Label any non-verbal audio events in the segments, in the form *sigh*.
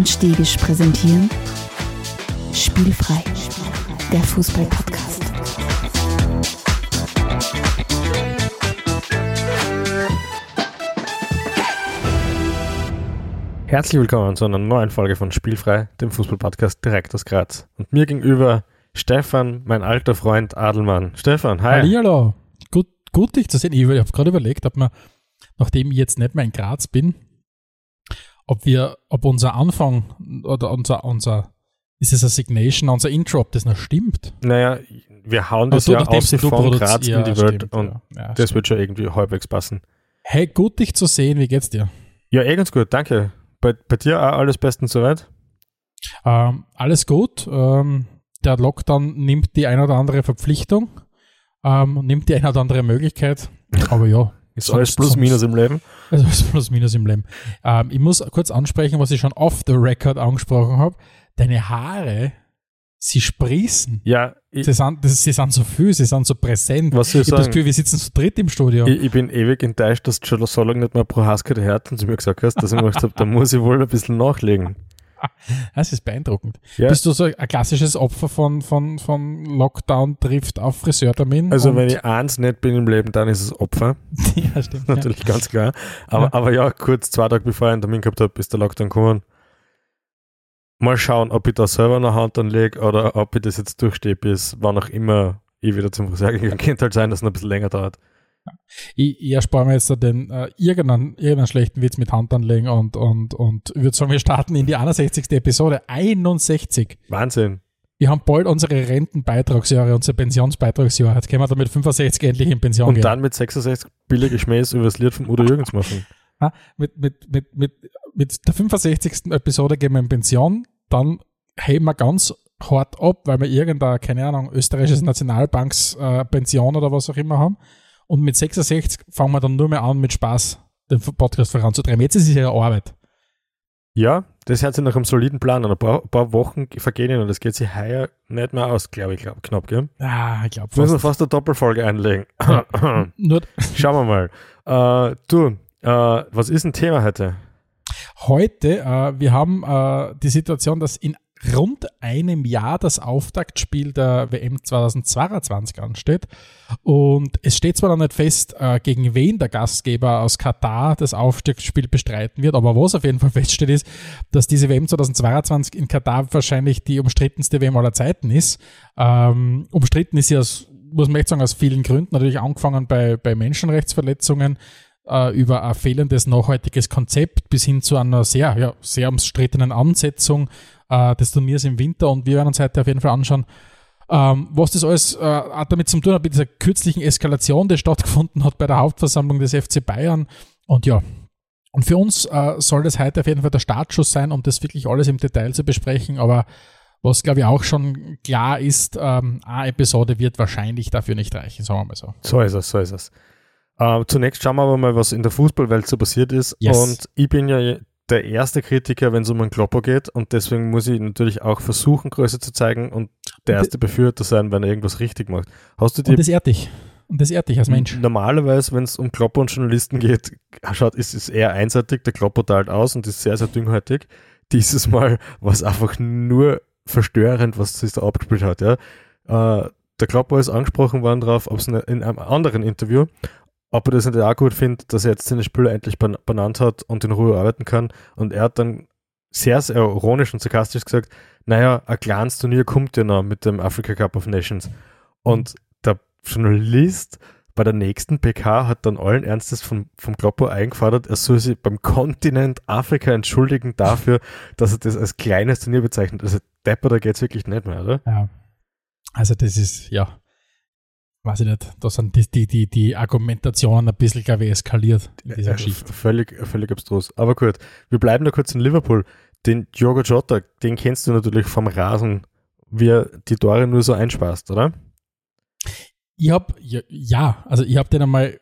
und Stegisch präsentieren Spielfrei, der Fußball-Podcast. Herzlich willkommen zu einer neuen Folge von Spielfrei, dem Fußball-Podcast direkt aus Graz. Und mir gegenüber Stefan, mein alter Freund Adelmann. Stefan, hi. Hallihallo. Gut, gut dich zu sehen. Ich habe gerade überlegt, ob man, nachdem ich jetzt nicht mehr in Graz bin, ob wir, ob unser Anfang oder unser, unser, ist es eine Signation, unser Intro, ob das noch stimmt. Naja, wir hauen das Also, ja aus von Graz in die Welt stimmt, und ja. Ja, das stimmt. wird schon irgendwie halbwegs passen. Hey, gut dich zu sehen. Wie geht's dir? Ja, eh ganz gut, danke. Bei, bei dir auch alles bestens soweit? Ähm, alles gut. Ähm, der Lockdown nimmt die eine oder andere Verpflichtung, ähm, nimmt die eine oder andere Möglichkeit. Aber ja, Ist alles plus minus im Leben? *laughs* Also ist plus minus im Leben. Ähm, ich muss kurz ansprechen, was ich schon off the record angesprochen habe. Deine Haare, sie sprießen. Ja, ich, Sie sind, das, sie sind so viel, sie sind so präsent. was ich ich habe das? Gefühl, wir sitzen zu dritt im Studio. Ich, ich bin ewig enttäuscht, dass du schon so lange nicht mehr pro Haske der Herzen zu mir gesagt hast, dass ich mir gedacht habe, da muss ich wohl ein bisschen nachlegen. *laughs* Das ist beeindruckend. Ja. Bist du so ein klassisches Opfer von, von, von Lockdown trifft auf Friseurtermin? Also wenn ich eins nicht bin im Leben, dann ist es Opfer. *laughs* ja, stimmt. *laughs* Ja. Natürlich ganz klar. Aber Ja. aber ja, kurz zwei Tage bevor ich einen Termin gehabt habe, ist der Lockdown gekommen. Mal schauen, ob ich da selber eine Hand anlege oder ob ich das jetzt durchstehe, bis wann auch immer ich wieder zum Friseur gegangen Könnte halt sein, dass es noch ein bisschen länger dauert. Ich, ich erspare mir jetzt den äh, irgendeinen, irgendeinen schlechten Witz mit Hand anlegen und, und, und ich würde sagen, wir starten in die 61. Episode. 61. Wahnsinn. Wir haben bald unsere Rentenbeitragsjahre, unsere Pensionsbeitragsjahre. Jetzt können wir da mit 65 endlich in Pension Und gehen. dann mit 66 billige Schmähs über das Lied von Udo Jürgens machen. Ha? mit, mit, mit, mit, mit der 65. Episode gehen wir in Pension, dann heben wir ganz hart ab, weil wir irgendeine, keine Ahnung, österreichische Nationalbanks äh, Pension oder was auch immer haben. Und mit 66 fangen wir dann nur mehr an, mit Spaß den Podcast voranzutreiben. Jetzt ist es ja Arbeit. Ja, das hört sich nach einem soliden Plan an. Ein paar, paar Wochen vergehen und das geht sich heuer nicht mehr aus, glaube ich, glaub, knapp, gell? Ah, ich glaube Müssen wir fast. fast eine Doppelfolge einlegen. Nur *laughs* Schauen wir mal. Äh, du, äh, was ist ein Thema heute? heute, äh, wir haben äh, die Situation, dass in rund einem Jahr das Auftaktspiel der WM 2022 ansteht. Und es steht zwar noch nicht fest, äh, gegen wen der Gastgeber aus Katar das Aufstiegsspiel bestreiten wird, aber was auf jeden Fall feststeht, ist, dass diese WM 2022 in Katar wahrscheinlich die umstrittenste WM aller Zeiten ist. Ähm, umstritten ist sie aus, muss man echt sagen, aus vielen Gründen. Natürlich angefangen bei, bei Menschenrechtsverletzungen, äh, über ein fehlendes nachhaltiges Konzept bis hin zu einer sehr, ja, sehr umstrittenen Ansetzung äh, des Turniers im Winter. Und wir werden uns heute auf jeden Fall anschauen, ähm, was das alles äh, damit zu tun hat, mit dieser kürzlichen Eskalation, die stattgefunden hat bei der Hauptversammlung des FC Bayern. Und ja, und für uns äh, soll das heute auf jeden Fall der Startschuss sein, um das wirklich alles im Detail zu besprechen. Aber was, glaube ich, auch schon klar ist, ähm, eine Episode wird wahrscheinlich dafür nicht reichen, sagen wir mal so. So ist es, so ist es. Äh, zunächst schauen wir aber mal, was in der Fußballwelt so passiert ist. Yes. Und ich bin ja der erste Kritiker, wenn es um einen Klopper geht. Und deswegen muss ich natürlich auch versuchen, Größe zu zeigen und der erste Befürworter sein, wenn er irgendwas richtig macht. Hast du dir Und das ehrt dich. Und das ehrt dich als Mensch. Normalerweise, wenn es um Klopper und Journalisten geht, schaut, ist es eher einseitig, der Klopper teilt aus und ist sehr, sehr dünnhäutig. Dieses Mal war es einfach nur verstörend, was sich da abgespielt hat. Ja. Äh, der Klopper ist angesprochen worden darauf, ob es in einem anderen Interview, ob er das nicht auch gut findet, dass er jetzt seine Spieler endlich benannt hat und in Ruhe arbeiten kann. Und er hat dann sehr, sehr ironisch und sarkastisch gesagt, naja, ein kleines Turnier kommt ja noch mit dem Africa Cup of Nations. Und der Journalist bei der nächsten PK hat dann allen Ernstes vom, vom Klopper eingefordert, er soll sich beim Kontinent Afrika entschuldigen dafür, *laughs* dass er das als kleines Turnier bezeichnet. Also Depper, da geht es wirklich nicht mehr, oder? Ja. Also das ist, ja, weiß ich nicht, da sind die, die, die, die Argumentationen ein bisschen, glaube ich, eskaliert in dieser Äh, Geschichte. Völlig, völlig abstrus. Aber gut, wir bleiben da kurz in Liverpool. Den Diogo Jota, den kennst du natürlich vom Rasen, wie er die Tore nur so einspeist, oder? Ich habe, ja, ja, also ich habe den einmal,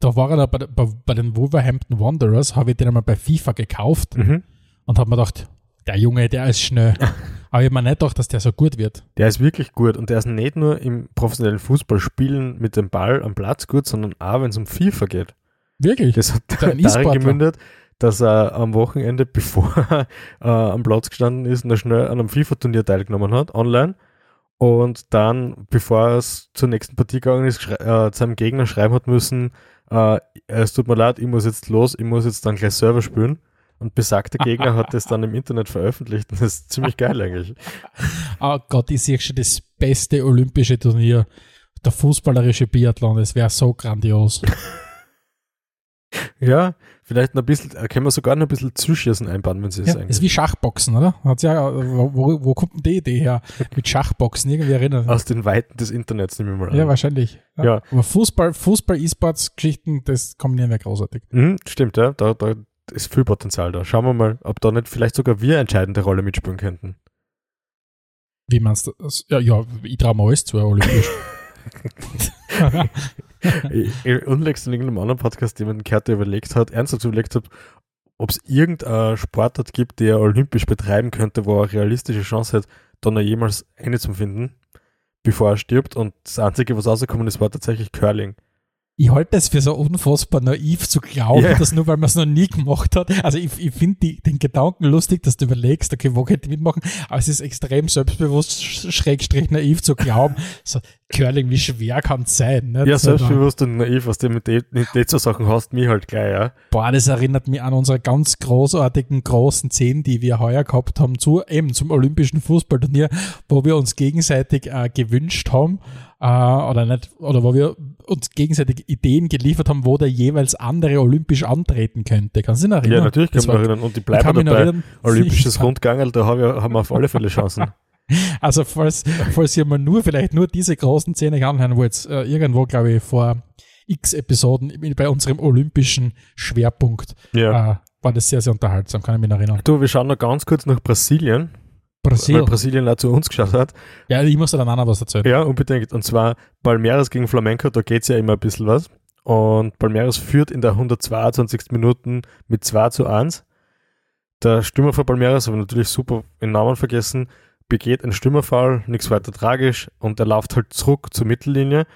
da war er da bei, bei, bei den Wolverhampton Wanderers, habe ich den einmal bei FIFA gekauft Mhm. und habe mir gedacht, der Junge, der ist schnell. *laughs* Aber ich habe mir nicht gedacht, dass der so gut wird. Der ist wirklich gut und der ist nicht nur im professionellen Fußballspielen mit dem Ball am Platz gut, sondern auch, wenn es um FIFA geht. Wirklich. Das hat darin E-Sportler. gemündet, dass er am Wochenende, *laughs* bevor er äh, am Platz gestanden ist, noch schnell an einem FIFA-Turnier teilgenommen hat, online. Und dann, bevor er zur nächsten Partie gegangen ist, äh, seinem Gegner schreiben hat müssen, äh, es tut mir leid, ich muss jetzt los, ich muss jetzt dann gleich Server spielen. Und besagter Gegner hat das dann im Internet veröffentlicht und das ist ziemlich geil eigentlich. Oh Gott, ich sehe schon das beste olympische Turnier. Der fußballerische Biathlon, das wäre so grandios. ja, vielleicht noch ein bisschen, können wir sogar noch ein bisschen Zuschießen einbauen, wenn sie es ja, eigentlich. ist wie Schachboxen, oder? Hat's ja, wo, wo kommt denn die Idee her? Mit Schachboxen, irgendwie erinnern. Aus den Weiten des Internets, nehmen wir mal an. Ja, wahrscheinlich. Ja. ja. Aber Fußball, Fußball, E-Sports-Geschichten, das kombinieren wir großartig. Mhm, stimmt, ja. Da, da ist viel Potenzial da. Schauen wir mal, ob da nicht vielleicht sogar wir entscheidende Rolle mitspielen könnten. Wie meinst du das? Ja, ja ich traue mir alles zu, olympisch. *laughs* *laughs* unlängst in irgendeinem anderen Podcast jemanden gehört, der überlegt hat, ernsthaft überlegt hat, ob es irgendeinen Sportart gibt, der olympisch betreiben könnte, wo er eine realistische Chance hat, dann noch jemals eine zu finden, bevor er stirbt. Und das Einzige, was rausgekommen ist, war tatsächlich Curling ich halte es für so unfassbar naiv zu glauben, yeah. dass nur weil man es noch nie gemacht hat. Also ich, ich finde den Gedanken lustig, dass du überlegst, okay, wo könnte ich mitmachen? Aber es ist extrem selbstbewusst, schrägstrich naiv zu glauben. *laughs* So, Curling, wie schwer kann es sein? Nicht? Ja, selbstbewusst und naiv, was du mit den so Sachen hast, mich halt gleich, ja. Boah, das erinnert mich an unsere ganz großartigen, großen Szenen, die wir heuer gehabt haben, zu, eben zum Olympischen Fußballturnier, wo wir uns gegenseitig äh, gewünscht haben, äh, oder nicht, oder wo wir uns gegenseitig Ideen geliefert haben, wo der jeweils andere olympisch antreten könnte. Kannst du dich erinnern? Ja, natürlich kann ich mich erinnern. Und die bleiben dabei. Olympisches *laughs* Rundgangel, da haben wir, haben wir auf alle Fälle Chancen. *laughs* Also falls, falls ihr mal nur, vielleicht nur diese großen Szene anhören wollt, äh, irgendwo, glaube ich, vor x Episoden bei unserem olympischen Schwerpunkt ja. äh, war das sehr, sehr unterhaltsam, kann ich mich erinnern. Du, wir schauen noch ganz kurz nach Brasilien. Brasil. Weil Brasilien auch zu uns geschaut hat. Ja, ich muss da dann auch noch was erzählen. Ja, unbedingt. Und zwar Palmeiras gegen Flamenco, da geht es ja immer ein bisschen was. Und Palmeiras führt in der 122. Minuten mit 2 zu 1. Der Stürmer von Palmeiras, aber natürlich super den Namen vergessen, begeht einen Stürmerfall, nichts weiter tragisch und er läuft halt zurück zur Mittellinie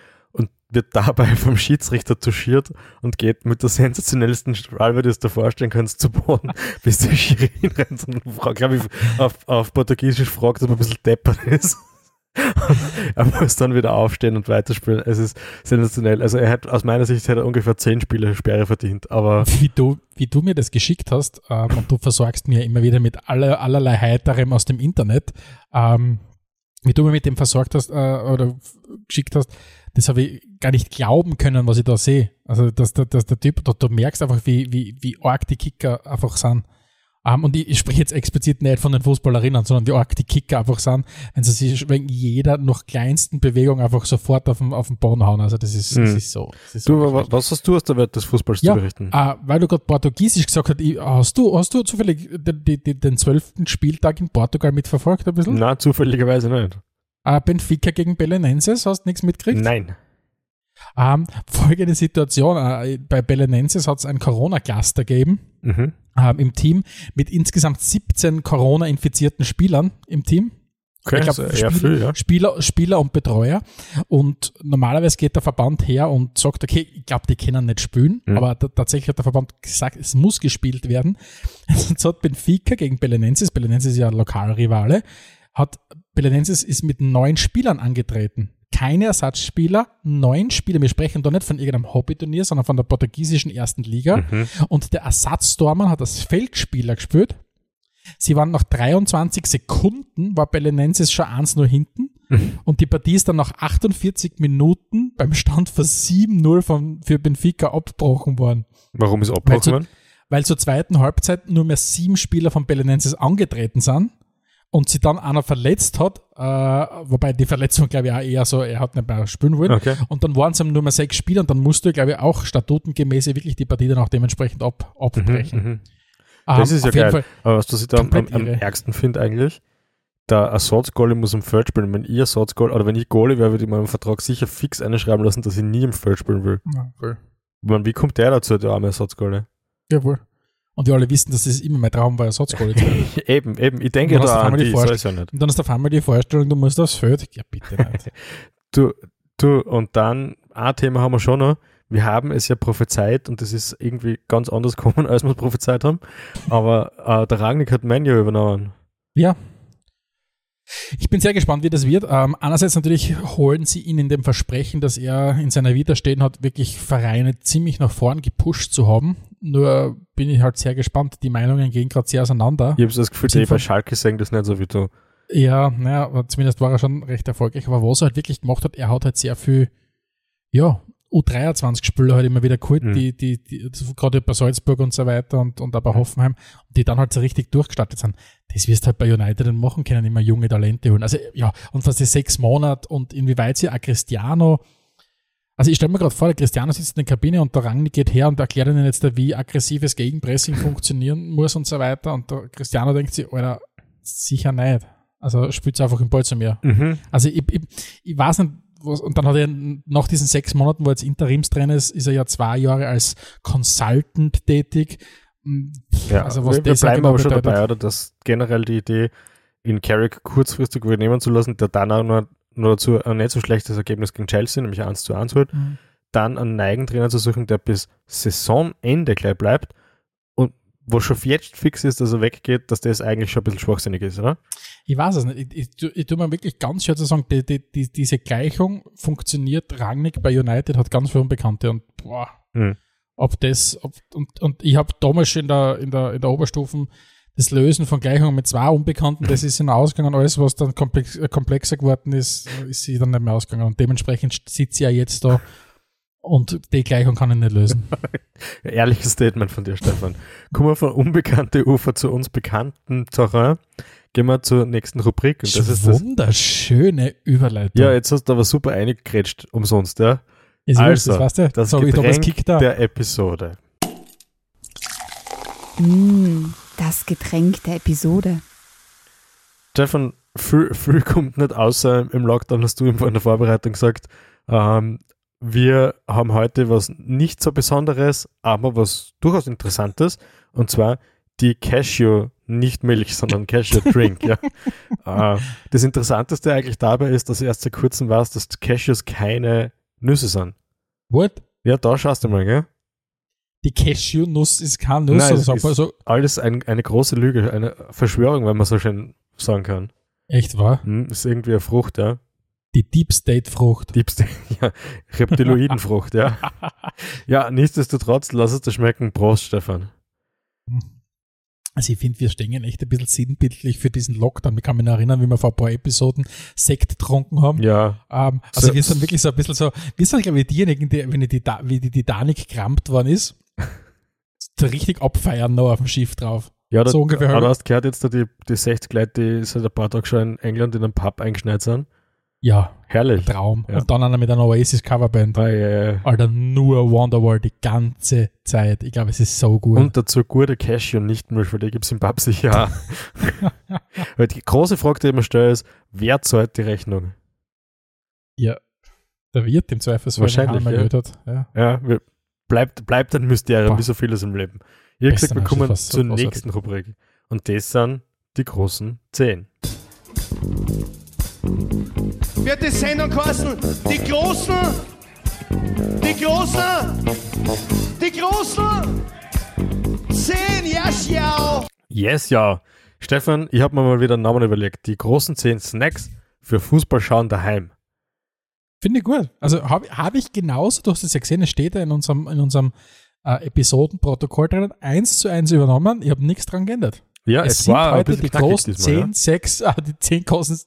wird dabei *laughs* vom Schiedsrichter touchiert und geht mit der sensationellsten Strahl, wie du es dir vorstellen kannst, zu Boden, *laughs* bis der Schiri rennt und, glaube ich, auf, auf Portugiesisch fragt, ob er ein bisschen deppert ist. *laughs* er muss dann wieder aufstehen und weiterspielen. Es ist sensationell. Also er hat aus meiner Sicht hat er ungefähr zehn Spiele Sperre verdient. Aber wie du, wie du mir das geschickt hast ähm, und du versorgst mir immer wieder mit aller, allerlei Heiterem aus dem Internet, ähm, wie du mir mit dem versorgt hast äh, oder geschickt hast, das habe ich gar nicht glauben können, was ich da sehe. Also, dass, dass, dass der Typ, da, du merkst einfach, wie, wie, wie arg die Kicker einfach sind. Um, ähm, und ich, ich spreche jetzt explizit nicht von den Fußballerinnen, sondern wie arg die Kicker einfach sind, wenn sie sich wegen jeder noch kleinsten Bewegung einfach sofort auf den, auf den Boden hauen. Also das ist, hm. das ist so. Das ist du, so was hast du aus der Welt des Fußballs ja, zu berichten? Uh, weil du gerade Portugiesisch gesagt hast, hast du, hast du zufällig den, den, den zwölften Spieltag in Portugal mitverfolgt ein bisschen? Nein, zufälligerweise nicht. Uh, Benfica gegen Belenenses, hast du nichts mitgekriegt? Nein. Ähm, folgende Situation: äh, Bei Belenenses hat es ein Corona-Cluster gegeben mhm. ähm, im Team mit insgesamt 17 Corona-infizierten Spielern im Team. Okay, ich glaub, also Spiel, viel, ja. Spieler, Spieler und Betreuer. Und normalerweise geht der Verband her und sagt, okay, ich glaube, die können nicht spielen, mhm. aber tatsächlich hat der Verband gesagt, es muss gespielt werden. *laughs* Jetzt hat Benfica gegen Belenenses, Belenenses ist ja Lokalrivale, hat Belenenses ist mit neun Spielern angetreten. Keine Ersatzspieler, neun Spieler. Wir sprechen da nicht von irgendeinem Hobbyturnier, sondern von der portugiesischen ersten Liga. Mhm. Und der Ersatztormann hat als Feldspieler gespielt. Sie waren nach 23 Sekunden, war Belenenses schon eins nur hinten. Mhm. Und die Partie ist dann nach 48 Minuten beim Stand von 7-0 für Benfica abgebrochen worden. Warum ist abgebrochen worden? Weil zur zweiten Halbzeit nur mehr sieben Spieler von Belenenses angetreten sind und sie dann einer verletzt hat, äh, wobei die Verletzung, glaube ich, auch eher so, er hat nicht mehr spielen wollen. Okay. Und dann waren es nur mehr sechs Spiele und dann musste, glaube ich, auch statutengemäß wirklich die Partie dann auch dementsprechend ab, abbrechen. Mhm, mh. Das um, ist ja geil. Fall Aber was ich da am, am ärgsten finde eigentlich, der Ersatzgoalie muss im Feld spielen. Wenn ich Ersatzgoalie, oder wenn ich Goalie wäre, würde ich meinen Vertrag sicher fix einschreiben lassen, dass ich nie im Feld spielen will. Ja. Meine, wie kommt der dazu, der arme Ersatzgoalie? Jawohl. Und wir alle wissen, dass es immer mein Traum war, Ersatzgoal zu werden. *laughs* eben, eben. Ich denke da an die, soll ja nicht. Und dann ist auf einmal die Vorstellung, du musst aufs Feld. Ja, bitte nicht. *laughs* du, du, und dann, ein Thema haben wir schon noch. wir haben es ja prophezeit und es ist irgendwie ganz anders *laughs* gekommen, als wir es prophezeit haben. Aber äh, der Ragnik hat Menu übernommen. Ja. Ich bin sehr gespannt, wie das wird. Ähm, einerseits natürlich holen sie ihn in dem Versprechen, dass er in seiner Vita stehen hat, wirklich Vereine ziemlich nach vorn gepusht zu haben. Nur bin ich halt sehr gespannt. Die Meinungen gehen gerade sehr auseinander. Ich habe das Gefühl, die bei Schalke sagen das nicht so wie du. Ja, naja, zumindest war er schon recht erfolgreich. Aber was er halt wirklich gemacht hat, er hat halt sehr viel, ja, U23-Spieler halt immer wieder geholt, mhm. die, die, die gerade bei Salzburg und so weiter und, und auch bei Hoffenheim, die dann halt so richtig durchgestartet sind. Das wirst du halt bei United dann machen können, immer junge Talente holen. Also ja, und was die sechs Monate und inwieweit sie auch Cristiano, also ich stelle mir gerade vor, der Cristiano sitzt in der Kabine und der Rangnick geht her und erklärt ihnen jetzt, wie aggressives Gegenpressing funktionieren *laughs* muss und so weiter. Und der Cristiano denkt sich, Alter, sicher nicht. Also spielt einfach im Ball zu mir. Mhm. Also ich, ich, ich weiß nicht, was, und dann hat er nach diesen sechs Monaten, wo er jetzt Interimstrainer ist, ist er ja zwei Jahre als Consultant tätig. Hm, ja, also was wir, wir bleiben genau aber schon dabei, oder dass generell die Idee, in Carrick kurzfristig übernehmen zu lassen, der dann auch noch, noch dazu ein nicht so schlechtes Ergebnis gegen Chelsea, nämlich 1 zu 1 holt, mhm. dann einen Neigentrainer zu suchen, der bis Saisonende gleich bleibt wo schon jetzt fix ist, dass er weggeht, dass das eigentlich schon ein bisschen schwachsinnig ist, oder? Ich weiß es nicht. Ich, ich, ich tue mir wirklich ganz schwer zu sagen, die, die, die, diese Gleichung funktioniert Rangnick bei United, hat ganz viele Unbekannte und boah, hm. ob das, ob, und, und ich habe damals schon in der, in der, in der Oberstufen das Lösen von Gleichungen mit zwei Unbekannten, das ist in Ausgegangen. Alles, was dann komplex, komplexer geworden ist, ist sie dann nicht mehr ausgegangen. Und dementsprechend sitzt sie ja jetzt da und die Gleichung kann ich nicht lösen. *laughs* Ehrliches Statement von dir, Stefan. Kommen wir von unbekannte Ufer zu uns bekannten Terrain. Gehen wir zur nächsten Rubrik. Und das ist wunderschöne. Überleitung. Ja, jetzt hast du aber super eingegrätscht, umsonst, ja? Ist also, das, weißt du? das so, Getränk der Episode. Mm, das Getränk der Episode. Stefan, viel, viel kommt nicht außer im Lockdown, hast du in der Vorbereitung gesagt, ähm, wir haben heute was nicht so Besonderes, aber was durchaus Interessantes. Und zwar die Cashew, nicht Milch, sondern Cashew Drink. ja. *laughs* Äh, das Interessanteste eigentlich dabei ist, dass erst seit kurzem war, dass Cashews keine Nüsse sind. What? Ja, da schaust du mal, gell? Die Cashew-Nuss ist keine Nuss. Nein, ist so. alles ein, eine große Lüge, eine Verschwörung, wenn man so schön sagen kann. Echt wahr? Hm, ist irgendwie eine Frucht, ja. Die Deep State Frucht. Deep State, *laughs* ja. Reptiloidenfrucht, ja. *laughs* Ja, nichtsdestotrotz, lass es dir schmecken. Prost, Stefan. Also ich finde, wir stehen echt ein bisschen sinnbildlich für diesen Lockdown. Ich kann mich noch erinnern, wie wir vor ein paar Episoden Sekt getrunken haben. Ja. Ähm, also so, wir sind wirklich so ein bisschen so, wir sind glaube ich diejenigen, die, wenn die, wie die Titanic gerammt worden ist, so richtig abfeiern noch auf dem Schiff drauf. Ja, da, so ungefähr. Aber du hast gehört jetzt da die, die 60 Leute, die seit ein paar Tagen schon in England in einem Pub eingeschneit sind. Ja, herrlich. Traum. Ja. Und dann einer mit einer Oasis Coverband. Ah, ja, ja. Alter, nur Wonderwall die ganze Zeit. Ich glaube, es ist so gut. Und dazu gute Cashew nicht Milch, weil die gibt es im Pub sicher *laughs* weil die große Frage, die ich mir stelle, ist, wer zahlt die Rechnung? Ja, der Wirt im Zweifelsfall. Wahrscheinlich, ja. Hat. Ja, ja bleibt, bleibt ein Mysterium, wie so vieles im Leben. Ihr gesagt, wir kommen zur so nächsten Rubrik. Und das sind die großen Zehn wird die Sendung kosten. Die Großen, die Großen, die Großen, zehn, ja, schau. Yes, ja. Stefan, ich habe mir mal wieder einen Namen überlegt. Die großen zehn Snacks für Fußballschauen daheim. Finde ich gut. Also habe hab ich genauso, du hast es ja gesehen, es steht ja in unserem, in unserem äh, Episodenprotokoll drin, eins zu eins übernommen. Ich habe nichts dran geändert. Ja, es, es war heute die großen diesmal, 10, ja? 6, ah, die 10 großen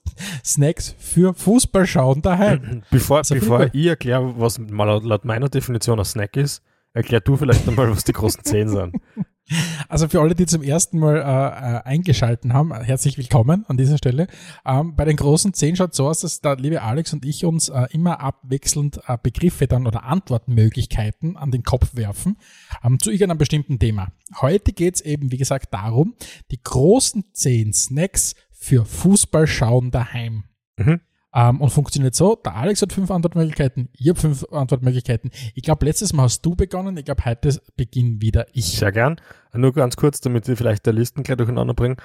Snacks für Fußballschauen daheim. *clears throat* Bevor, also bevor ich erkläre, was mal laut meiner Definition ein Snack ist, erklär du vielleicht einmal, was die großen 10 sind. *laughs* Also für alle, die zum ersten Mal äh, äh, eingeschalten haben, herzlich willkommen an dieser Stelle. Ähm, bei den großen zehn schaut so aus, dass der liebe Alex und ich uns äh, immer abwechselnd äh, Begriffe dann oder Antwortmöglichkeiten an den Kopf werfen ähm, zu irgendeinem bestimmten Thema. Heute geht's eben, wie gesagt, darum, die großen zehn Snacks für Fußballschauen daheim. Mhm. Ähm, und funktioniert so, der Alex hat fünf Antwortmöglichkeiten, ich habe fünf Antwortmöglichkeiten. Ich glaube, letztes Mal hast du begonnen, ich glaube, heute beginne wieder ich. Sehr gern. Nur ganz kurz, damit wir vielleicht der Listen gleich durcheinander bringen,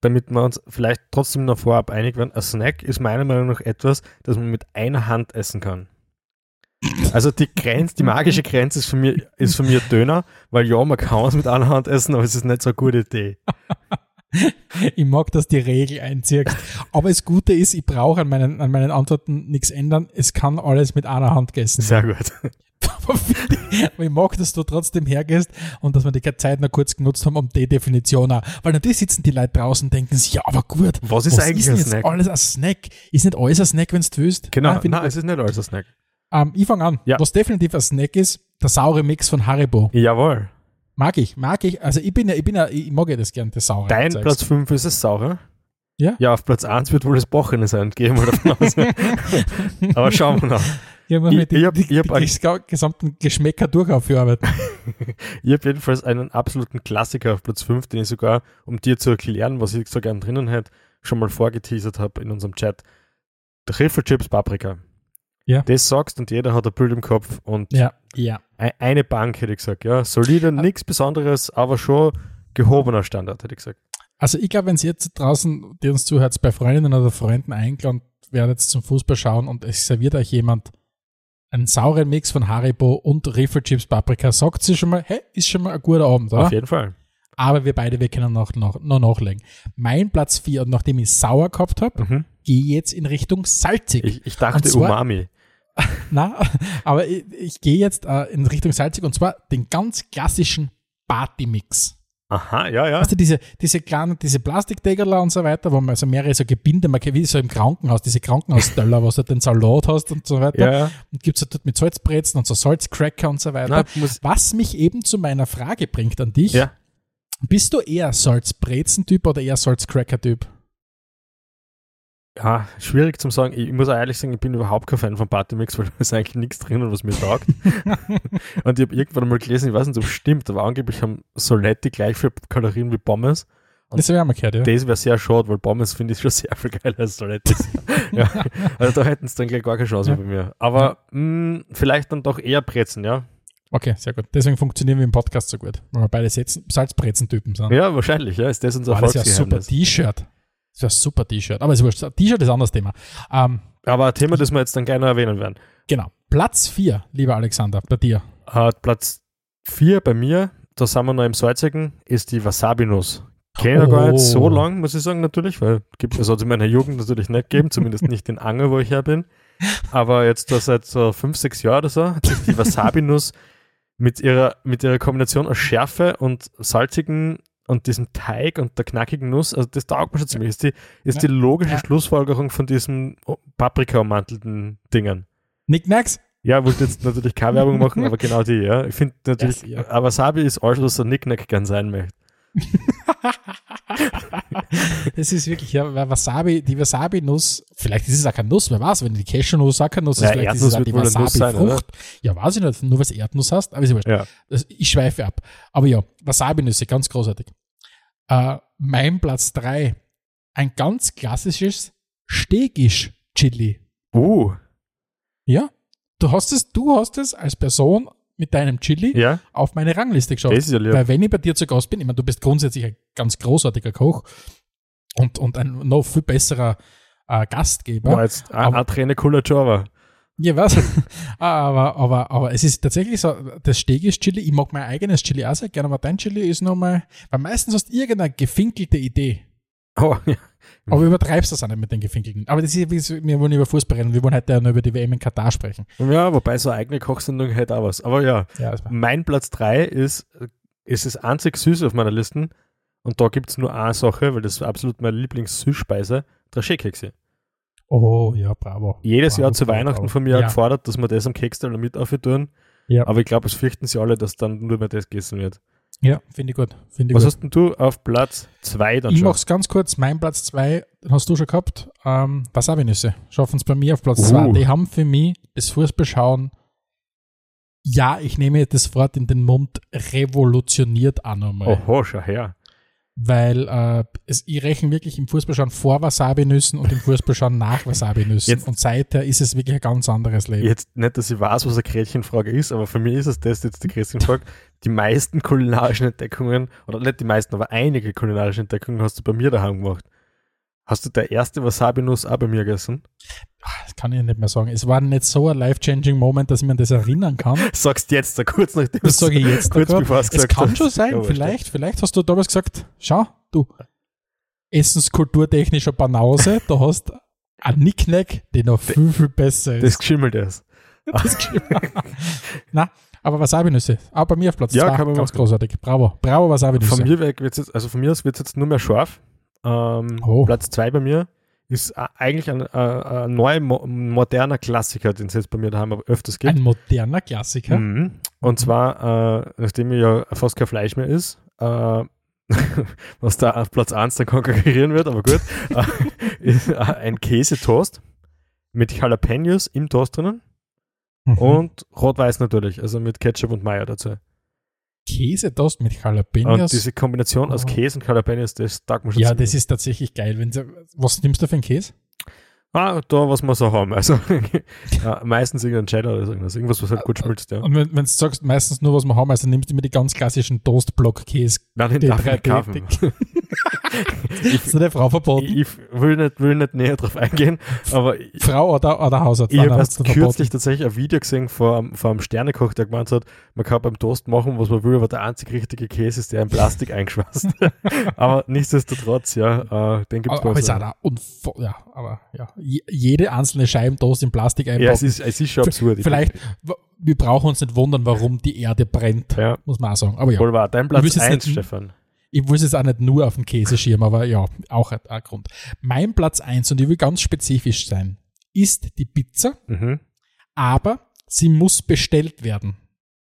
damit wir uns vielleicht trotzdem noch vorab einig werden. Ein Snack ist meiner Meinung nach etwas, das man mit einer Hand essen kann. Also die Grenze, die magische Grenze ist für mich, ist für mich Döner, weil ja, man kann es mit einer Hand essen, aber es ist nicht so eine gute Idee. *laughs* Ich mag, dass die Regel einziehst. Aber das Gute ist, ich brauche an meinen, an meinen Antworten nichts ändern. Es kann alles mit einer Hand gegessen Sehr gut. *laughs* Aber ich, mag, dass du trotzdem hergehst und dass wir die Zeit noch kurz genutzt haben, um die Definition auch. Weil natürlich sitzen die Leute draußen und denken sich, ja, aber gut. Was ist eigentlich denn ein Snack? alles ein Snack? Ist nicht alles ein Snack, wenn du willst? Genau, Nein, nein, es ist nicht alles ein Snack. Ähm, ich fange an. Ja. Was definitiv ein Snack ist, der saure Mix von Haribo. Jawohl. Mag ich, mag ich. Also ich bin ja, ich bin ja, ich mag ja das gern, das saure. Dein. Platz 5 ist es saurer. Ja. Ja, auf Platz 1 wird wohl das Bochene sein, gehen wir davon aus. *laughs* aber schauen wir noch. *laughs* Ich habe Ich- die, ich hab- die, ich hab die, ein- ges- gesamten Geschmäcker durch aufgearbeitet. *laughs* Ich habe jedenfalls einen absoluten Klassiker auf Platz 5, den ich sogar, um dir zu erklären, was ich so gern drinnen hätte, schon mal vorgeteasert habe in unserem Chat. Der Chips Paprika. Ja. Das sagst und jeder hat ein Bild im Kopf und Ja, ja. Eine Bank hätte ich gesagt, ja. Solide, nichts Besonderes, aber schon gehobener Standard, hätte ich gesagt. Also ich glaube, wenn Sie jetzt draußen, die uns zuhört, bei Freundinnen oder Freunden eingeladen werdet zum Fußball schauen und es serviert euch jemand einen sauren Mix von Haribo und Chips Paprika, sagt sie schon mal, hey, ist schon mal ein guter Abend, oder? Auf jeden Fall. Aber wir beide, wir können noch, noch, noch nachlegen. Mein Platz 4, und nachdem ich sauer gehabt habe, Mhm. gehe ich jetzt in Richtung salzig. Ich, ich dachte zwar- Umami. *laughs* Na, aber ich, ich gehe jetzt äh, in Richtung salzig und zwar den ganz klassischen Party-Mix. Aha, ja, ja. Weißt du, diese, diese kleinen, diese Plastikdeckerler und so weiter, wo man also mehrere so Gebinde, man wie so im Krankenhaus, diese Krankenhaussteller, wo du den Salat hast und so weiter. Ja, ja. Und gibt's dort mit Salzbrezen und so Salzcracker und so weiter. Na, Was mich eben zu meiner Frage bringt an dich. ja. Bist du eher Salzbrezen-Typ oder eher Salzcracker-Typ? Ja, schwierig zum sagen. Ich muss auch ehrlich sagen, ich bin überhaupt kein Fan von Partymix, weil da ist eigentlich nichts drin, was mir taugt. *laughs* und ich habe irgendwann mal gelesen, ich weiß nicht, ob es stimmt, aber angeblich haben Soletti gleich viel Kalorien wie Pommes. Und Das mal gehört, ja. Das wäre sehr schade, weil Pommes finde ich schon sehr viel geiler als Solettis. *laughs* ja, also da hätten sie dann gleich gar keine Chance Ja. bei mir. Aber mh, vielleicht dann doch eher Brezen, ja? Okay, sehr gut. Deswegen funktionieren wir im Podcast so gut, weil wir beide Salzbrezen-Typen sind. Ja, wahrscheinlich, ja. Ist das unser Boah, das ist ja ein super Erfolgsgeheimnis. T-Shirt. Das ist ja ein super T-Shirt. Aber es ist wurscht. T-Shirt ist ein anderes Thema. Ähm, Aber ein Thema, das wir jetzt dann gerne erwähnen werden. genau. Platz 4, lieber Alexander, bei dir. Äh, Platz 4 bei mir, da sind wir noch im Salzigen, ist die Wasabi-Nuss. Kenne ich gar nicht so Oh. lang, muss ich sagen, natürlich, weil gibt es hat es in meiner Jugend natürlich nicht gegeben, zumindest nicht in Anger, wo ich her bin. Aber jetzt da seit so fünf, sechs Jahren oder so, hat sich die Wasabi-Nuss mit ihrer, mit ihrer Kombination aus Schärfe und salzigen und diesem Teig und der knackigen Nuss, also das taugt mir schon ziemlich. Ist die, ist die logische Ja. Schlussfolgerung von diesen Paprika-ummantelten Dingen. Nicknacks? Ja, wollte jetzt natürlich keine Werbung machen, *laughs* aber genau die, ja. Ich finde natürlich, Ja, ja. aber Wasabi ist alles, was ein Nicknack gern sein möchte. *laughs* *laughs* Das ist wirklich, ja, Wasabi, die Wasabi-Nuss, vielleicht ist es auch keine Nuss, wer weiß, wenn die Cashew-Nuss auch keine Nuss ist, Ja, vielleicht ist Erdnuss es auch die Wasabi-Frucht. Ja, weiß ich nicht, nur weil du Erdnuss hast, aber ist ja ich schweife ab. Aber ja, Wasabi-Nüsse, ganz großartig. Äh, mein Platz 3, ein ganz klassisches Stegisch-Chili. Uh, Ja, du hast es, du hast es als Person mit deinem Chili ja, auf meine Rangliste geschafft. das ist ja lieb. Weil wenn ich bei dir zu Gast bin, ich meine, du bist grundsätzlich ein ganz großartiger Koch und, und ein noch viel besserer äh, Gastgeber. War jetzt aber- cooler Java. Ja, was? *laughs* aber, aber, aber es ist tatsächlich so, das Stegisch-Chili, ich mag mein eigenes Chili auch sehr gerne, aber dein Chili ist nochmal, weil meistens hast du irgendeine gefinkelte Idee. Oh, ja. Aber übertreibst das auch nicht mit den gefinkelten. Aber das ist, wir wollen über Fußball reden, wir wollen heute ja nur über die WM in Katar sprechen. ja, wobei so eine eigene Kochsendung hätte auch was. Aber ja, Ja, mein Platz 3 ist, ist das einzig Süße auf meiner Liste. Und da gibt es nur eine Sache, weil das ist absolut meine Lieblings-Süßspeise, Draché-Kekse. Oh, ja, bravo. Jedes Bravo, Jahr zu bravo, Weihnachten bravo. von mir ja. gefordert, dass wir das am Keksteller mit aufhören. Ja. Aber ich glaube, es fürchten sie alle, dass dann nur mehr das gegessen wird. Ja, finde ich gut. Finde ich Was gut. hast denn du auf Platz 2 dann Ich schon? mach's ganz kurz. Mein Platz 2, hast du schon gehabt. Ähm, Wasabi-Nüsse schaffen es bei mir auf Platz Uh. 2. Die haben für mich das Fußballschauen, ja, ich nehme das Wort in den Mund, revolutioniert auch nochmal. Oho, schau her. Weil äh, es, ich rechne wirklich im Fußballschauen vor Wasabi-Nüssen und im Fußballschauen nach Wasabi-Nüssen. Und seither ist es wirklich ein ganz anderes Leben. Jetzt nicht, dass ich weiß, was eine Gretchenfrage ist, aber für mich ist es das jetzt die Gretchenfrage. Die meisten kulinarischen Entdeckungen, oder nicht die meisten, aber einige kulinarische Entdeckungen hast du bei mir daheim gemacht. Hast du der erste Wasabi-Nuss auch bei mir gegessen? Das kann ich nicht mehr sagen. Es war nicht so ein life-changing Moment, dass ich mir das erinnern kann. *laughs* Sagst jetzt da kurz nachdem Das sage ich jetzt. kurz bevor es es gesagt kann hast. schon sein, Ja, vielleicht, vielleicht hast du damals gesagt, schau, du, essenskulturtechnischer Banause, du hast einen Nicknack, der noch viel, viel besser Das ist. geschimmelt ist. Das *laughs* *laughs* Na, aber Wasabi-Nüsse, auch bei mir auf Platz Ja, zwei, kann man ganz machen. großartig. Bravo, bravo Wasabi-Nüsse. Von mir weg wird's jetzt, also von mir aus wird es jetzt nur mehr scharf. Ähm, Oh. Platz 2 bei mir ist äh, eigentlich ein, äh, ein neuer, mo moderner Klassiker, den es jetzt bei mir daheim öfters gibt. Ein moderner Klassiker. Mhm. Und zwar, äh, nachdem mir ja fast kein Fleisch mehr ist, äh, *laughs* was da auf Platz 1 dann konkurrieren wird, aber gut, *laughs* äh, ist ein Käsetoast mit Jalapenos im Toast drinnen Mhm. und rot-weiß natürlich, also mit Ketchup und Mayo dazu. Käsetoast mit Und Jalapenos. diese Kombination aus Oh. Käse und Jalapenos, das taugt mir schon ja, das ist tatsächlich geil. Wenn was nimmst du für einen Käse? Ah, da, was wir so haben. Also *laughs* ja, meistens irgendein Cheddar oder so irgendwas. Irgendwas, was halt gut schmilzt, ja. Und wenn, wenn du sagst, meistens nur, was wir haben, also nimmst du immer die ganz klassischen Toastblock-Käse. Nein, den darf ich kaufen. Das *laughs* ist *laughs* der Frau verboten. Ich, ich will, nicht, will nicht näher drauf eingehen, aber ich, Frau oder, oder Hausarzt. ich habe erst kürzlich tatsächlich ein Video gesehen vor, einem- vor einem Sternekoch, der gemeint hat, man kann beim Toast machen, was man will, aber der einzig richtige Käse ist der in Plastik eingeschweißt. aber nichtsdestotrotz, ja, äh, den gibt es Aber, aber ist auch da ja, aber ja, jede einzelne Scheibe Toast in Plastik einpacken. Ja, es ist, es ist schon absurd. Ich Vielleicht, wir brauchen uns nicht wundern, warum die Erde brennt, Ja, muss man auch sagen. Aber ja, voll wahr. Dein Ich Platz wüsste jetzt 1, nicht- Stefan. ich will es auch nicht nur auf den Käse schirmen, aber ja, auch ein, ein Grund. Mein Platz eins und ich will ganz spezifisch sein, ist die Pizza, Mhm. aber sie muss bestellt werden.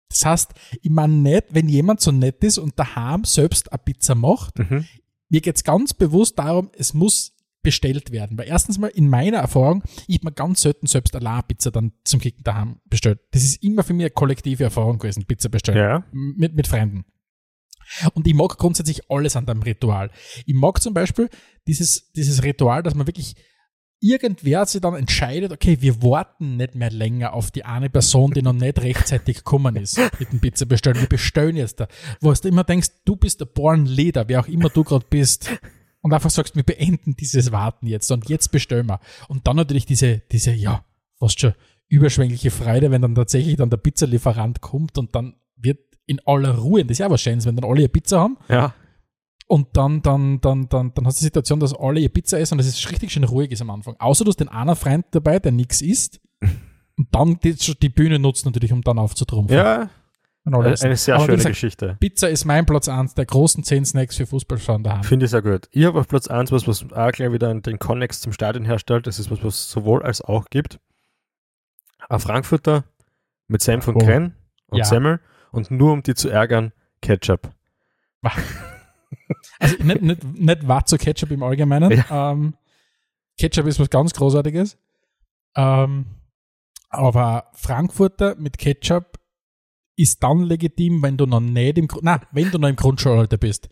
Das heißt, ich meine nicht, wenn jemand so nett ist und daheim selbst eine Pizza macht, Mhm. mir geht's ganz bewusst darum, es muss bestellt werden. Weil erstens mal in meiner Erfahrung, ich habe mir ganz selten selbst eine Pizza dann zum Kicken daheim bestellt. Das ist immer für mich eine kollektive Erfahrung gewesen, Pizza bestellen. Ja. Mit, mit Fremden. Und ich mag grundsätzlich alles an dem Ritual. Ich mag zum Beispiel dieses, dieses Ritual, dass man wirklich irgendwer sich dann entscheidet, okay, wir warten nicht mehr länger auf die eine Person, die noch nicht rechtzeitig gekommen ist mit dem Pizza bestellen. Wir bestellen jetzt da. Wo du immer denkst, du bist der Born Leader, wer auch immer du gerade bist. Und einfach sagst, wir beenden dieses Warten jetzt und jetzt bestellen wir. Und dann natürlich diese, diese, ja, fast schon überschwängliche Freude, wenn dann tatsächlich dann der Pizzalieferant kommt und dann wird in aller Ruhe, das ist ja was Schönes, wenn dann alle ihre Pizza haben Ja. und dann, dann, dann, dann, dann hast du die Situation, dass alle ihr Pizza essen und es ist richtig schön ruhig ist am Anfang. Außer du hast den einen Freund dabei, der nichts isst. *laughs* Und dann die, die Bühne nutzt natürlich, um dann aufzutrumpfen. Ja, Essen. eine sehr schöne gesagt, Geschichte. Pizza ist mein Platz eins der großen zehn Snacks für Fußballschauen daheim. Finde ich sehr gut. Ich habe auf Platz 1 was, was auch gleich wieder den Connex zum Stadion herstellt. Das ist was, was es sowohl als auch gibt. Ein Frankfurter mit Senf und Oh. Krenn und Ja. Semmel und nur um die zu ärgern, Ketchup. *laughs* Also nicht, nicht, nicht Wazzo Ketchup im Allgemeinen. Ähm, Ketchup ist was ganz Großartiges. Ähm, aber Frankfurter mit Ketchup ist dann legitim, wenn du noch nicht im, na, wenn du noch im Grundschulalter bist.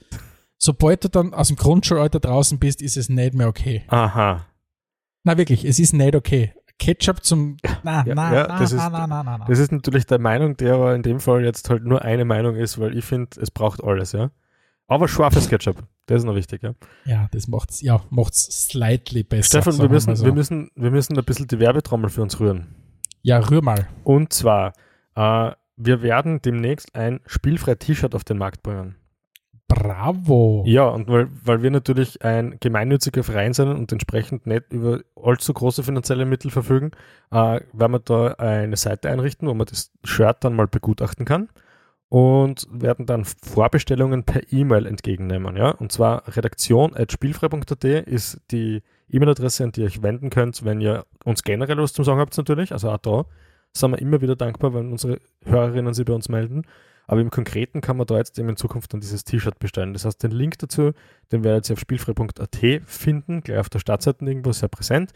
Sobald du dann aus dem Grundschulalter draußen bist, ist es nicht mehr okay. Aha. Na wirklich, es ist nicht okay. Ketchup zum, na, Ja, na, ja, na, das na, ist- na, na, na, na. Das ist natürlich der Meinung, der aber in dem Fall jetzt halt nur eine Meinung ist, weil ich finde, es braucht alles, ja. Aber scharfes Ketchup, das ist noch wichtig, ja. Ja, das macht's, ja, macht's slightly besser. Stefan, wir müssen, so. wir, müssen, wir müssen ein bisschen die Werbetrommel für uns rühren. Ja, rühr mal. Und zwar, äh, wir werden demnächst ein spielfrei T-Shirt auf den Markt bringen. Bravo. Ja, und weil, weil wir natürlich ein gemeinnütziger Verein sind und entsprechend nicht über allzu große finanzielle Mittel verfügen, äh, werden wir da eine Seite einrichten, wo man das Shirt dann mal begutachten kann und werden dann Vorbestellungen per E-Mail entgegennehmen. Ja? Und zwar redaktion.spielfrei.at ist die E-Mail-Adresse, an die ihr euch wenden könnt, wenn ihr uns generell was zum Sagen habt natürlich. Also auch da sind wir immer wieder dankbar, wenn unsere Hörerinnen sich bei uns melden. Aber im Konkreten kann man da jetzt eben in Zukunft dann dieses T-Shirt bestellen. Das heißt, den Link dazu, den werdet ihr auf spielfrei.at finden, gleich auf der Startseite irgendwo sehr präsent.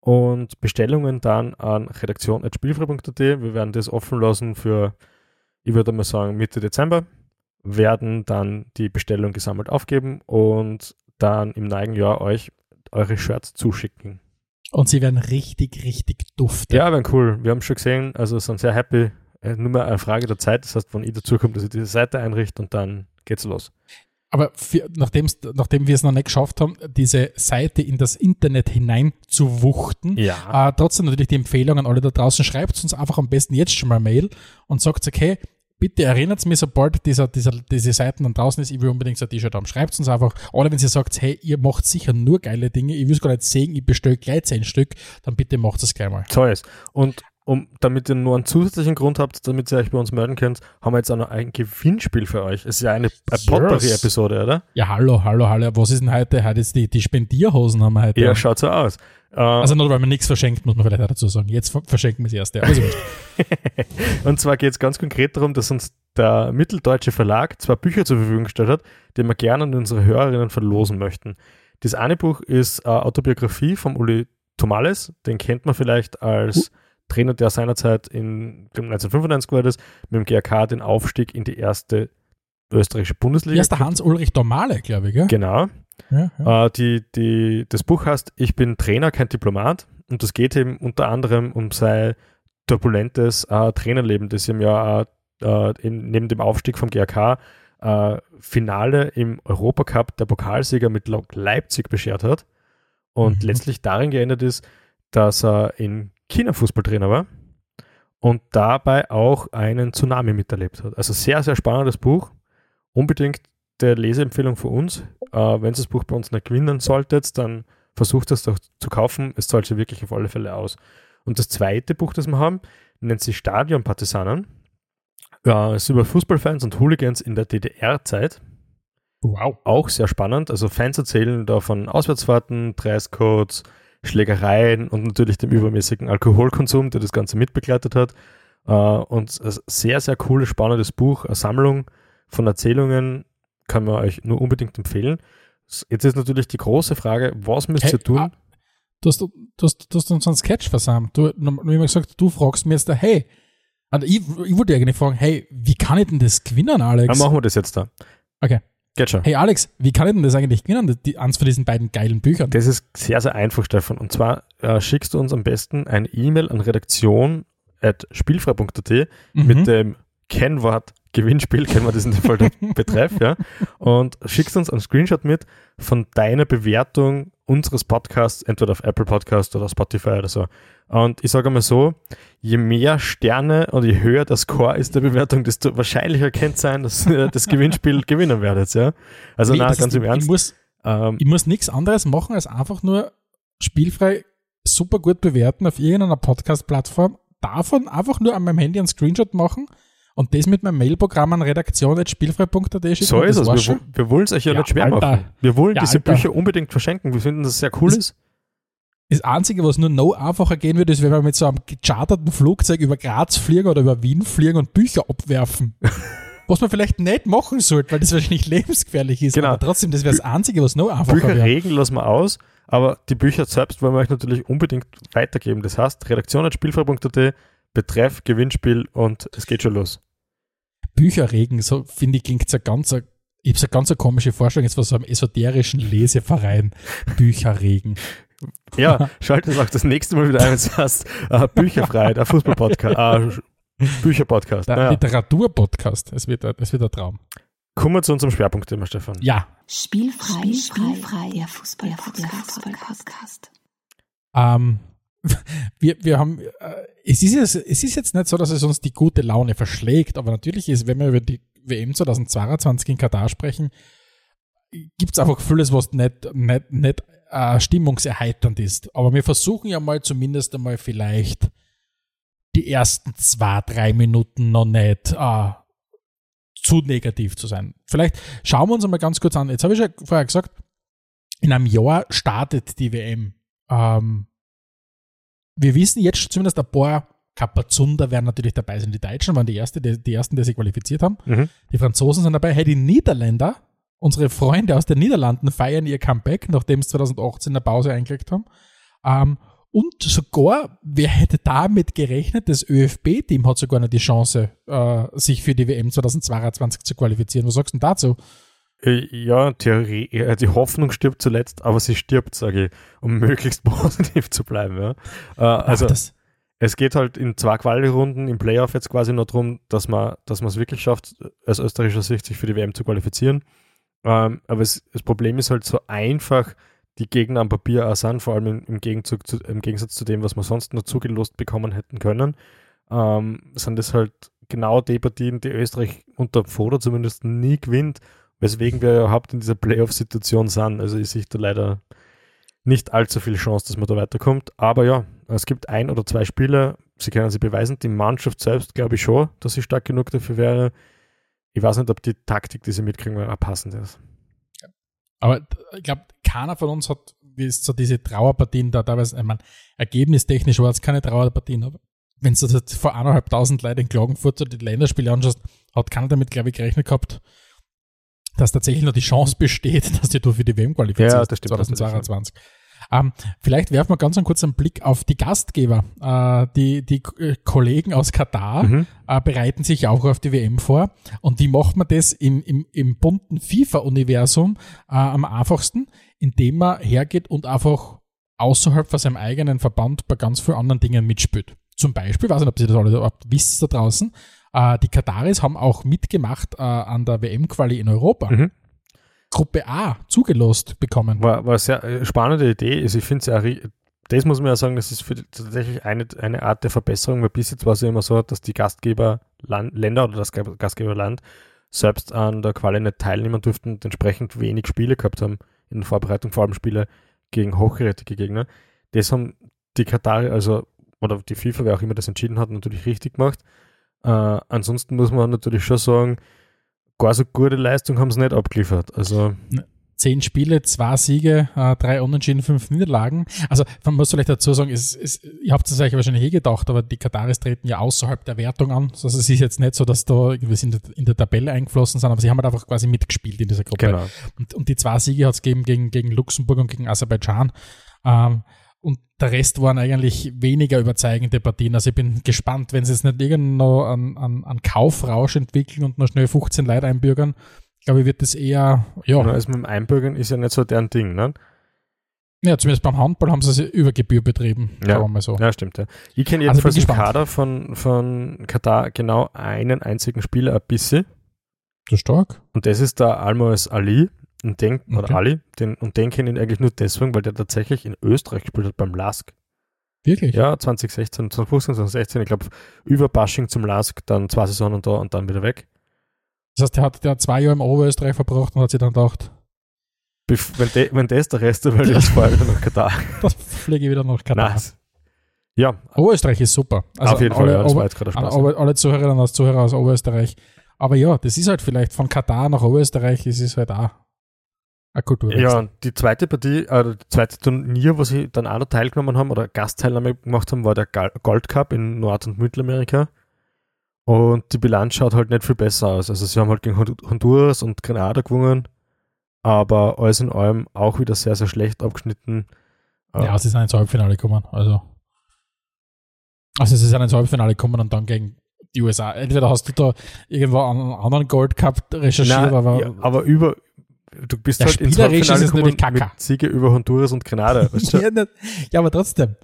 Und Bestellungen dann an redaktion.spielfrei.at. Wir werden das offen lassen für, ich würde mal sagen, Mitte Dezember. Werden dann die Bestellung gesammelt aufgeben und dann im neuen Jahr euch eure Shirts zuschicken. Und sie werden richtig, richtig duften. Ja, wäre cool. Wir haben schon gesehen, also sind sehr happy. Äh, Nur mal eine Frage der Zeit. Das heißt, wenn ich dazu komme, dass ich diese Seite einrichte und dann geht's los. aber für, nachdem wir es noch nicht geschafft haben, diese Seite in das Internet hinein zu wuchten, Ja. äh, trotzdem natürlich die Empfehlung an alle da draußen, schreibt uns einfach am besten jetzt schon mal Mail und sagt, okay, bitte erinnert mich, sobald dieser, dieser, diese Seiten dann draußen ist, ich will unbedingt so ein T-Shirt haben. Schreibt uns einfach. Oder wenn ihr sagt, hey, ihr macht sicher nur geile Dinge, ich will es gar nicht sehen, ich bestelle gleich zehn Stück, dann bitte macht es gleich mal. So ist. Und um, damit ihr nur einen zusätzlichen Grund habt, damit ihr euch bei uns melden könnt, haben wir jetzt auch noch ein Gewinnspiel für euch. Es ist ja eine, eine. Potpourri-Episode, oder? Ja, hallo, hallo, hallo. Was ist denn heute? Heute ist die, die Spendierhosen haben wir heute. Ja, schaut so aus. Äh, Also nur weil man nichts verschenkt, muss man vielleicht auch dazu sagen. Jetzt ver- verschenken wir das erste. Also. *laughs* Und zwar geht es ganz konkret darum, dass uns der Mitteldeutsche Verlag zwei Bücher zur Verfügung gestellt hat, die wir gerne an unsere Hörerinnen verlosen möchten. Das eine Buch ist äh, Autobiografie von Uli Tomales. Den kennt man vielleicht als Trainer, der seinerzeit in ich glaub, 1995 war das, mit dem GRK den Aufstieg in die erste österreichische Bundesliga. Der Hans-Ulrich Domale, glaube ich, gell? Genau. Ja, ja. Äh, die, die, das Buch heißt Ich bin Trainer, kein Diplomat. Und das geht eben unter anderem um sein turbulentes äh, Trainerleben, das ihm ja äh, eben neben dem Aufstieg vom GRK äh, Finale im Europacup der Pokalsieger mit Lok Leipzig beschert hat. Und Mhm. letztlich darin geändert ist, dass er in China Fußballtrainer war und dabei auch einen Tsunami miterlebt hat. Also sehr, sehr spannendes Buch. Unbedingt der Leseempfehlung für uns. Äh, wenn ihr das Buch bei uns nicht gewinnen solltet, dann versucht es doch zu kaufen. Es zahlt sich wirklich auf alle Fälle aus. Und das zweite Buch, das wir haben, nennt sich Stadion Partisanen. Ja, es ist über Fußballfans und Hooligans in der DDR-Zeit. Wow. Auch sehr spannend. Also Fans erzählen da von Auswärtsfahrten, Dresscodes, Schlägereien und natürlich dem übermäßigen Alkoholkonsum, der das Ganze mitbegleitet hat. Äh, und ein sehr, sehr cooles, spannendes Buch, eine Sammlung von Erzählungen, kann man euch nur unbedingt empfehlen. Jetzt ist natürlich die große Frage, was müsst Hey, ihr tun? ah, Du hast, du, hast, du hast uns einen Sketch versammelt. Du, hast immer gesagt, du fragst mir jetzt da, hey, und ich, ich wollte eigentlich fragen, hey, wie kann ich denn das gewinnen, Alex? Dann machen wir das jetzt da. Okay. Geht schon. Hey Alex, wie kann ich denn das eigentlich gewinnen, die, eins von diesen beiden geilen Büchern? Das ist sehr, sehr einfach, Stefan. Und zwar äh, schickst du uns am besten eine E-Mail an redaktion.spielfrei.at Mhm. mit dem Kennwort Gewinnspiel, kennen wir das in dem Fall der Betreff, ja, und schickst uns einen Screenshot mit von deiner Bewertung unseres Podcasts, entweder auf Apple Podcast oder Spotify oder so. Und ich sage mal so, je mehr Sterne und je höher der Score ist der Bewertung, desto wahrscheinlicher könnte es sein, dass ihr *laughs* das Gewinnspiel *laughs* gewinnen werdet, ja. Also na, das ganz ist- im Ernst. Ich muss, Ähm, ich muss nichts anderes machen, als einfach nur spielfrei super gut bewerten auf irgendeiner Podcast-Plattform. Davon einfach nur an meinem Handy einen Screenshot machen und das mit meinem Mailprogramm an redaktion.spielfrei.at schicken. So ist es. Wir, wir wollen es euch ja, Ja, nicht schwer Alter. machen. Wir wollen Ja, diese Alter. Bücher unbedingt verschenken. Wir finden, dass es sehr cool Das- ist. Das Einzige, was nur noch einfacher gehen würde, ist, wenn wir mit so einem gecharterten Flugzeug über Graz fliegen oder über Wien fliegen und Bücher abwerfen. *laughs* was man vielleicht nicht machen sollte, weil das wahrscheinlich *laughs* lebensgefährlich ist. Genau. Aber trotzdem, das wäre das Einzige, was noch einfacher Bücher wäre. regeln lassen wir aus, aber die Bücher selbst wollen wir euch natürlich unbedingt weitergeben. Das heißt, redaktion.spielfrei.at, Betreff, Gewinnspiel und es geht schon los. Bücher regen, so finde ich, klingt so ganz, ich habe so eine ganz eine komische Vorstellung jetzt von so einem esoterischen Leseverein. Bücher regen. Ja, schaltet es auch das nächste Mal wieder ein, wenn es heißt, äh, Bücherfrei, der Fußballpodcast, äh, Bücherpodcast. Der Naja. Literaturpodcast. Es wird, ein- es wird ein Traum. Kommen wir zu unserem Schwerpunktthema, Stefan. Ja. Spielfrei, spielfrei, der Fußball-Podcast. Ähm, wir, wir haben, äh, es ist, jetzt, es ist jetzt nicht so, dass es uns die gute Laune verschlägt, aber natürlich ist, wenn wir über die WM 2022 in Katar sprechen, gibt es einfach vieles, was nicht, nicht, nicht äh, stimmungserheiternd ist. Aber wir versuchen ja mal zumindest einmal vielleicht die ersten zwei, drei Minuten noch nicht äh, zu negativ zu sein. Vielleicht schauen wir uns einmal ganz kurz an. Jetzt habe ich ja vorher gesagt, in einem Jahr startet die WM. Ähm, wir wissen jetzt schon zumindest ein paar Kapazunder werden natürlich dabei sein. Die Deutschen waren die, erste, die, die ersten, die sich qualifiziert haben. Mhm. Die Franzosen sind dabei. Hey, die Niederländer, unsere Freunde aus den Niederlanden, feiern ihr Comeback, nachdem sie 2018 eine Pause eingelegt haben. Ähm, und sogar, wer hätte damit gerechnet, das ÖFB-Team hat sogar noch die Chance, äh, sich für die WM 2022 zu qualifizieren. Was sagst du denn dazu? Äh, Ja, Theorie, äh, die Hoffnung stirbt zuletzt, aber sie stirbt, sage ich, um *laughs* möglichst positiv zu bleiben. Ja. Äh, also, Ach, Es geht halt in zwei Quali-Runden im Playoff jetzt quasi nur darum, dass man dass man es wirklich schafft, aus österreichischer Sicht sich für die WM zu qualifizieren. Ähm, aber es, das Problem ist halt so einfach, die Gegner am Papier auch sind, vor allem im, im, Gegenzug zu, im Gegensatz zu dem, was wir sonst noch zugelost bekommen hätten können, ähm, sind das halt genau die Partien, die Österreich unter Foda zumindest nie gewinnt, weswegen wir überhaupt in dieser Playoff-Situation sind. Also ich sehe da leider nicht allzu viel Chance, dass man da weiterkommt. Aber ja, es gibt ein oder zwei Spiele, sie können sie beweisen. Die Mannschaft selbst glaube ich schon, dass sie stark genug dafür wäre. Ich weiß nicht, ob die Taktik, die sie mitkriegen, auch passend ist. Aber ich glaube, keiner von uns hat, wie so diese Trauerpartien da teilweise, ich meine, ergebnistechnisch war es keine Trauerpartien, aber wenn du das vor eineinhalbtausend Leuten in Klagenfurt so die Länderspiele anschaust, hat keiner damit, glaube ich, gerechnet gehabt, dass tatsächlich noch die Chance besteht, *laughs* dass du für die WM qualifizierst ja, das stimmt, 2022. Ähm, vielleicht werfen wir ganz einen kurzen Blick auf die Gastgeber. Äh, die die äh, Kollegen aus Katar mhm. äh, bereiten sich auch auf die WM vor. Und wie macht man das im, im, im bunten FIFA-Universum äh, am einfachsten? Indem man hergeht und einfach außerhalb von seinem eigenen Verband bei ganz vielen anderen Dingen mitspielt. Zum Beispiel, weiß nicht, ob Sie das alle überhaupt wissen da draußen, äh, die Kataris haben auch mitgemacht äh, an der WM-Quali in Europa. Mhm. Gruppe A zugelost bekommen. War, war eine sehr äh, spannende Idee. Also ich finde es ja, das muss man ja sagen, das ist für, tatsächlich eine, eine Art der Verbesserung, weil bis jetzt war es ja immer so, dass die Gastgeberländer oder das Gastgeberland selbst an der Quali nicht teilnehmen durften und entsprechend wenig Spiele gehabt haben in der Vorbereitung, vor allem Spiele gegen hochgerätige Gegner. Das haben die Katar, also oder die FIFA, wer auch immer das entschieden hat, natürlich richtig gemacht. Äh, ansonsten muss man natürlich schon sagen, gar so gute Leistung haben sie nicht abgeliefert. Also ne, zehn Spiele, zwei Siege, äh, drei Unentschieden, fünf Niederlagen. Also man muss vielleicht dazu sagen, es, es, ihr habt es euch wahrscheinlich eh gedacht, aber die Kataris treten ja außerhalb der Wertung an. Also es ist jetzt nicht so, dass da irgendwie in der, in der Tabelle eingeflossen sind, aber sie haben halt einfach quasi mitgespielt in dieser Gruppe. Genau. Und, und die zwei Siege hat es gegeben gegen, gegen Luxemburg und gegen Aserbaidschan. Ähm, und der Rest waren eigentlich weniger überzeugende Partien. Also ich bin gespannt, wenn sie es nicht irgendwo an, an, Kaufrausch entwickeln und noch schnell 15 Leute einbürgern. Ich glaube, wird das eher, ja. Genau, also mit dem Einbürgern ist ja nicht so deren Ding, ne? Ja, zumindest beim Handball haben sie es über Gebühr betrieben, ja. mal so. Ja, stimmt, ja. Ich kenne also jedenfalls also im Kader von, von Katar genau einen einzigen Spieler ein bisschen. So stark. Und das ist der Almoes Ali. Und den, okay. oder Ali, den, und den kenne ich eigentlich nur deswegen, weil der tatsächlich in Österreich gespielt hat beim LASK. Wirklich? Ja, 2016, 2015, 2016, ich glaube, über Bashing zum LASK, dann zwei Saisonen da und dann wieder weg. Das heißt, der hat, der hat zwei Jahre im Oberösterreich verbracht und hat sich dann gedacht, wenn, de, wenn das der Rest der Welt ist, fahre ich wieder nach Katar. *laughs* Das fliege ich wieder nach Katar. Nice. Ja. Oberösterreich ist super. Also Auf jeden alle, Fall, ja, das war jetzt gerade Spaß. Alle, alle Zuhörerinnen und Zuhörer aus Oberösterreich. Aber ja, das ist halt vielleicht von Katar nach Oberösterreich, ist es halt auch Kultur. Ja, die zweite Partie, äh, das zweite Turnier, wo sie dann auch noch teilgenommen haben oder Gastteilnahme gemacht haben, war der Gold Cup in Nord- und Mittelamerika. Und die Bilanz schaut halt nicht viel besser aus. Also sie haben halt gegen Honduras und Grenada gewonnen, aber alles in allem auch wieder sehr, sehr schlecht abgeschnitten. Ja, sie sind ins Halbfinale gekommen. Also, also sie sind ins Halbfinale gekommen und dann gegen die USA. Entweder hast du da irgendwo einen anderen Gold Cup recherchiert, Nein, aber, ja, aber über, du bist ja, halt ins Halbfinale gekommen mit Siege über Honduras und. *laughs* Weißt du? ja, ja, aber trotzdem.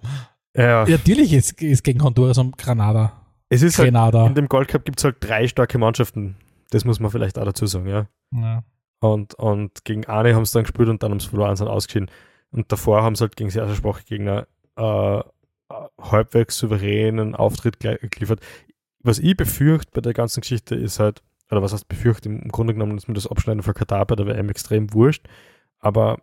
Ja. Natürlich ist es gegen Honduras und Grenada. Es ist halt, in dem Gold Cup gibt es halt drei starke Mannschaften. Das muss man vielleicht auch dazu sagen, ja. ja. Und, und gegen eine haben sie dann gespielt und dann haben sie verloren, sind ausgeschieden. Und davor haben sie halt gegen sehr, sehr schwache Gegner äh, halbwegs souveränen Auftritt geliefert. Was ich befürchte bei der ganzen Geschichte ist halt, oder was heißt befürchtet, im Grunde genommen ist mir das Abschneiden von Katar bei der WM extrem wurscht, aber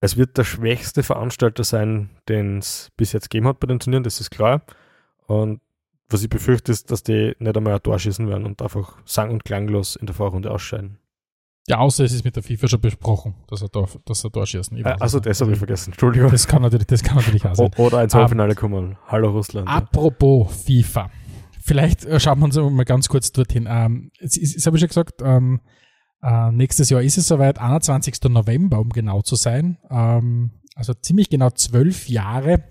es wird der schwächste Veranstalter sein, den es bis jetzt gegeben hat bei den Turnieren, das ist klar. Und was ich befürchte, ist, dass die nicht einmal ein Tor schießen werden und einfach sang- und klanglos in der Vorrunde ausscheiden. Ja, außer es ist mit der FIFA schon besprochen, dass er, da, dass er Tor schießen. Äh, also das habe ich vergessen, Entschuldigung. Das kann natürlich, das kann natürlich auch sein. Oder ins Halbfinale um, kommen. Hallo Russland. Apropos FIFA. Vielleicht äh, schauen wir uns mal ganz kurz dorthin. Ähm, jetzt, jetzt habe ich schon gesagt, ähm, äh, nächstes Jahr ist es soweit, 21. November, um genau zu sein. Ähm, also ziemlich genau zwölf Jahre,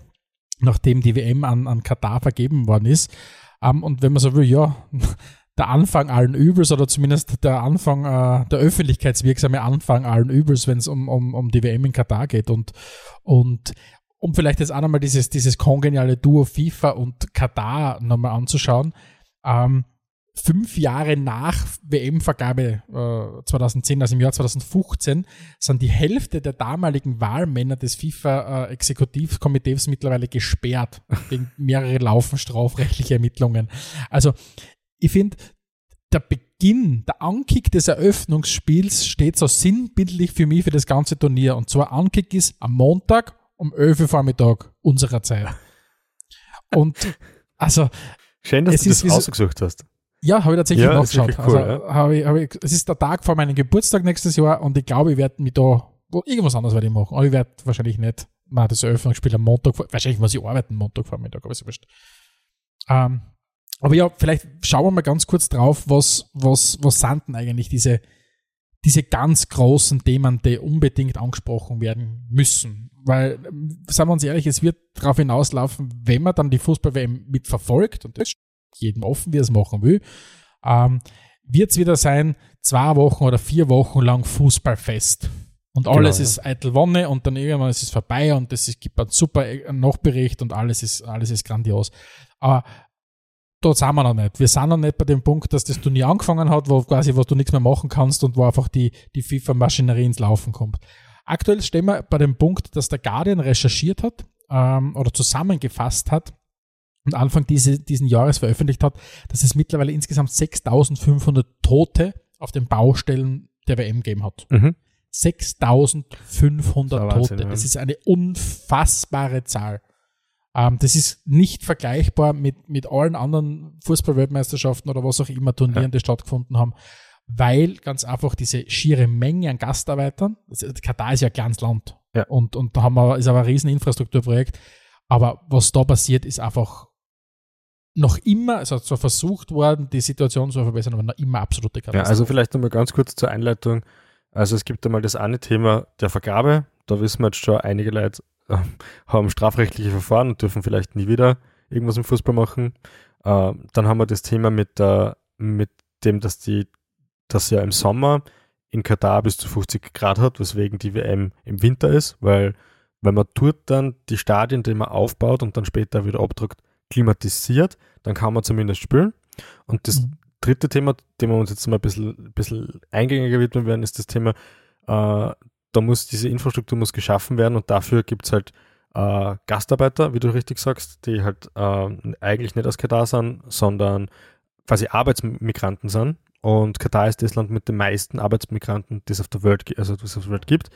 nachdem die WM an, an Katar vergeben worden ist. Ähm, und wenn man so will, ja, *laughs* der Anfang allen Übels oder zumindest der Anfang, äh, der öffentlichkeitswirksame Anfang allen Übels, wenn es um, um, um die WM in Katar geht. Und, und um vielleicht jetzt auch nochmal dieses, dieses kongeniale Duo FIFA und Katar nochmal anzuschauen. Ähm, fünf Jahre nach WM-Vergabe äh, 2010, also im Jahr 2015, sind die Hälfte der damaligen Wahlmänner des FIFA-Exekutivkomitees mittlerweile gesperrt *laughs* wegen mehrere Laufen strafrechtliche Ermittlungen. Also ich finde, der Beginn, der Ankick des Eröffnungsspiels steht so sinnbildlich für mich für das ganze Turnier. Und zwar Ankick ist am Montag um 11 Uhr Vormittag unserer Zeit. Und also. Schön, dass du das ausgesucht hast. Ja, habe ich tatsächlich ja, nachgeschaut. Cool, also, ja. hab ich, hab ich, es ist der Tag vor meinem Geburtstag nächstes Jahr und ich glaube, ich werde mich da, irgendwas anderes werde ich machen. Aber ich werde wahrscheinlich nicht, na, das Eröffnungsspiel am Montag, wahrscheinlich muss ich arbeiten, Montag Vormittag, aber ist wurscht. Ähm, aber ja, vielleicht schauen wir mal ganz kurz drauf, was, was, was sind denn eigentlich diese, diese ganz großen Themen, die unbedingt angesprochen werden müssen. Weil, sagen wir uns ehrlich, es wird darauf hinauslaufen, wenn man dann die Fußball-WM mitverfolgt, und das ist jedem offen, wie er es machen will, ähm, wird es wieder sein, zwei Wochen oder vier Wochen lang Fußballfest. Und alles genau, ist eitel Wonne und dann irgendwann ist es vorbei und es gibt einen super Nachbericht und alles ist, alles ist grandios. Aber dort sind wir noch nicht. Wir sind noch nicht bei dem Punkt, dass das Turnier angefangen hat, wo quasi, wo du nichts mehr machen kannst und wo einfach die, die FIFA-Maschinerie ins Laufen kommt. Aktuell stehen wir bei dem Punkt, dass der Guardian recherchiert hat ähm, oder zusammengefasst hat und Anfang diese, diesen Jahres veröffentlicht hat, dass es mittlerweile insgesamt 6500 Tote auf den Baustellen der WM gegeben hat. Mhm. 6500 das Tote. Das ist eine unfassbare Zahl. Ähm, das ist nicht vergleichbar mit, mit allen anderen Fußball-Weltmeisterschaften oder was auch immer Turnieren, ja. die stattgefunden haben, weil ganz einfach diese schiere Menge an Gastarbeitern, Katar ist ja ein kleines Land ja. und, und da haben wir, ist aber ein riesen Infrastrukturprojekt, aber was da passiert, ist einfach noch immer, es hat zwar versucht worden, die Situation zu verbessern, aber noch immer absolute Katastrophe. Ja, also vielleicht nochmal ganz kurz zur Einleitung. Also es gibt einmal das eine Thema der Vergabe. Da wissen wir jetzt schon, einige Leute äh, haben strafrechtliche Verfahren und dürfen vielleicht nie wieder irgendwas im Fußball machen. Äh, dann haben wir das Thema mit, der, mit dem, dass die, dass ja im Sommer in Katar bis zu 50 Grad hat, weswegen die WM im Winter ist, weil wenn man dort dann die Stadien, die man aufbaut und dann später wieder abdruckt, klimatisiert, dann kann man zumindest spülen. Und das mhm. dritte Thema, dem wir uns jetzt mal ein bisschen, ein bisschen eingängiger widmen werden, ist das Thema, äh, da muss diese Infrastruktur muss geschaffen werden und dafür gibt es halt äh, Gastarbeiter, wie du richtig sagst, die halt äh, eigentlich nicht aus Katar sind, sondern quasi Arbeitsmigranten sind. Und Katar ist das Land mit den meisten Arbeitsmigranten, die es auf der Welt, also das auf der Welt gibt.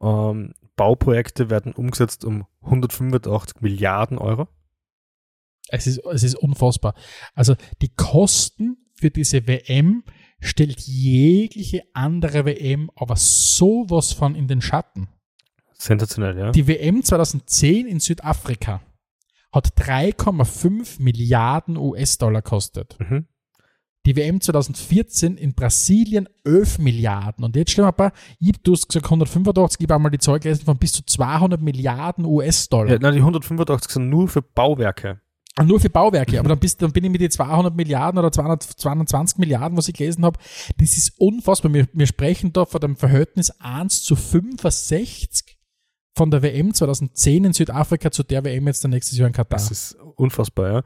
Ähm, Bauprojekte werden umgesetzt um 185 Milliarden Euro. Es ist, es ist unfassbar. Also die Kosten für diese WM stellt jegliche andere WM aber sowas von in den Schatten. Sensationell, ja. Die WM 2010 in Südafrika hat 3,5 Milliarden US-Dollar kostet. Mhm. Die WM 2014 in Brasilien 11 Milliarden. Und jetzt stellen wir mal, ich, du hast gesagt 185, ich habe einmal die Zahl gelesen von bis zu 200 Milliarden US-Dollar. Ja, nein, die 185 sind nur für Bauwerke. Nur für Bauwerke, aber dann, bist, dann bin ich mit den 200 Milliarden oder 200, 220 Milliarden, was ich gelesen habe, das ist unfassbar. Wir, wir sprechen da von dem Verhältnis 1 zu 65 von der WM 2010 in Südafrika zu der WM jetzt der nächstes Jahr in Katar. Das ist unfassbar, ja.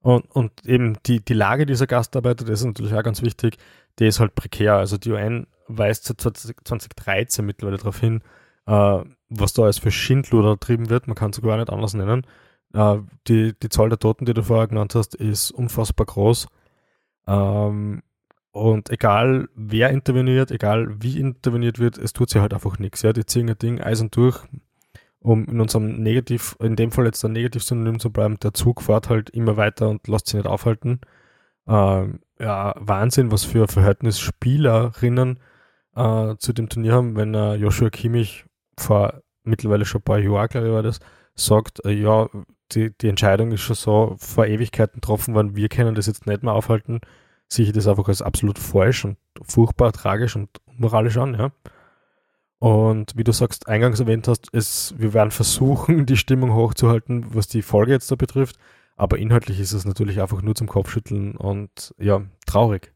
Und, und eben die, die Lage dieser Gastarbeiter, das ist natürlich auch ganz wichtig, die ist halt prekär. Also die UN weist seit 2013 mittlerweile darauf hin, äh, was da alles für Schindluder getrieben wird. Man kann es sogar nicht anders nennen. Äh, die, die Zahl der Toten, die du vorher genannt hast, ist unfassbar groß. Ähm, und egal wer interveniert, egal wie interveniert wird, es tut sich halt einfach nichts. Ja? Die ziehen ein Ding eisern durch, um in unserem Negativ, in dem Fall jetzt ein Negativ-Synonym zu bleiben, der Zug fährt halt immer weiter und lässt sich nicht aufhalten. Ähm, ja, Wahnsinn, was für Verhältnis Spielerinnen äh, zu dem Turnier haben, wenn äh, Joshua Kimmich vor mittlerweile schon ein paar Jahren, glaube ich, war das, sagt, äh, ja, die, die Entscheidung ist schon so vor Ewigkeiten getroffen worden, wir können das jetzt nicht mehr aufhalten, sehe ich das einfach als absolut falsch und furchtbar tragisch und moralisch an, ja. Und wie du sagst, eingangs erwähnt hast, es, wir werden versuchen, die Stimmung hochzuhalten, was die Folge jetzt da betrifft. Aber inhaltlich ist es natürlich einfach nur zum Kopfschütteln und ja, traurig.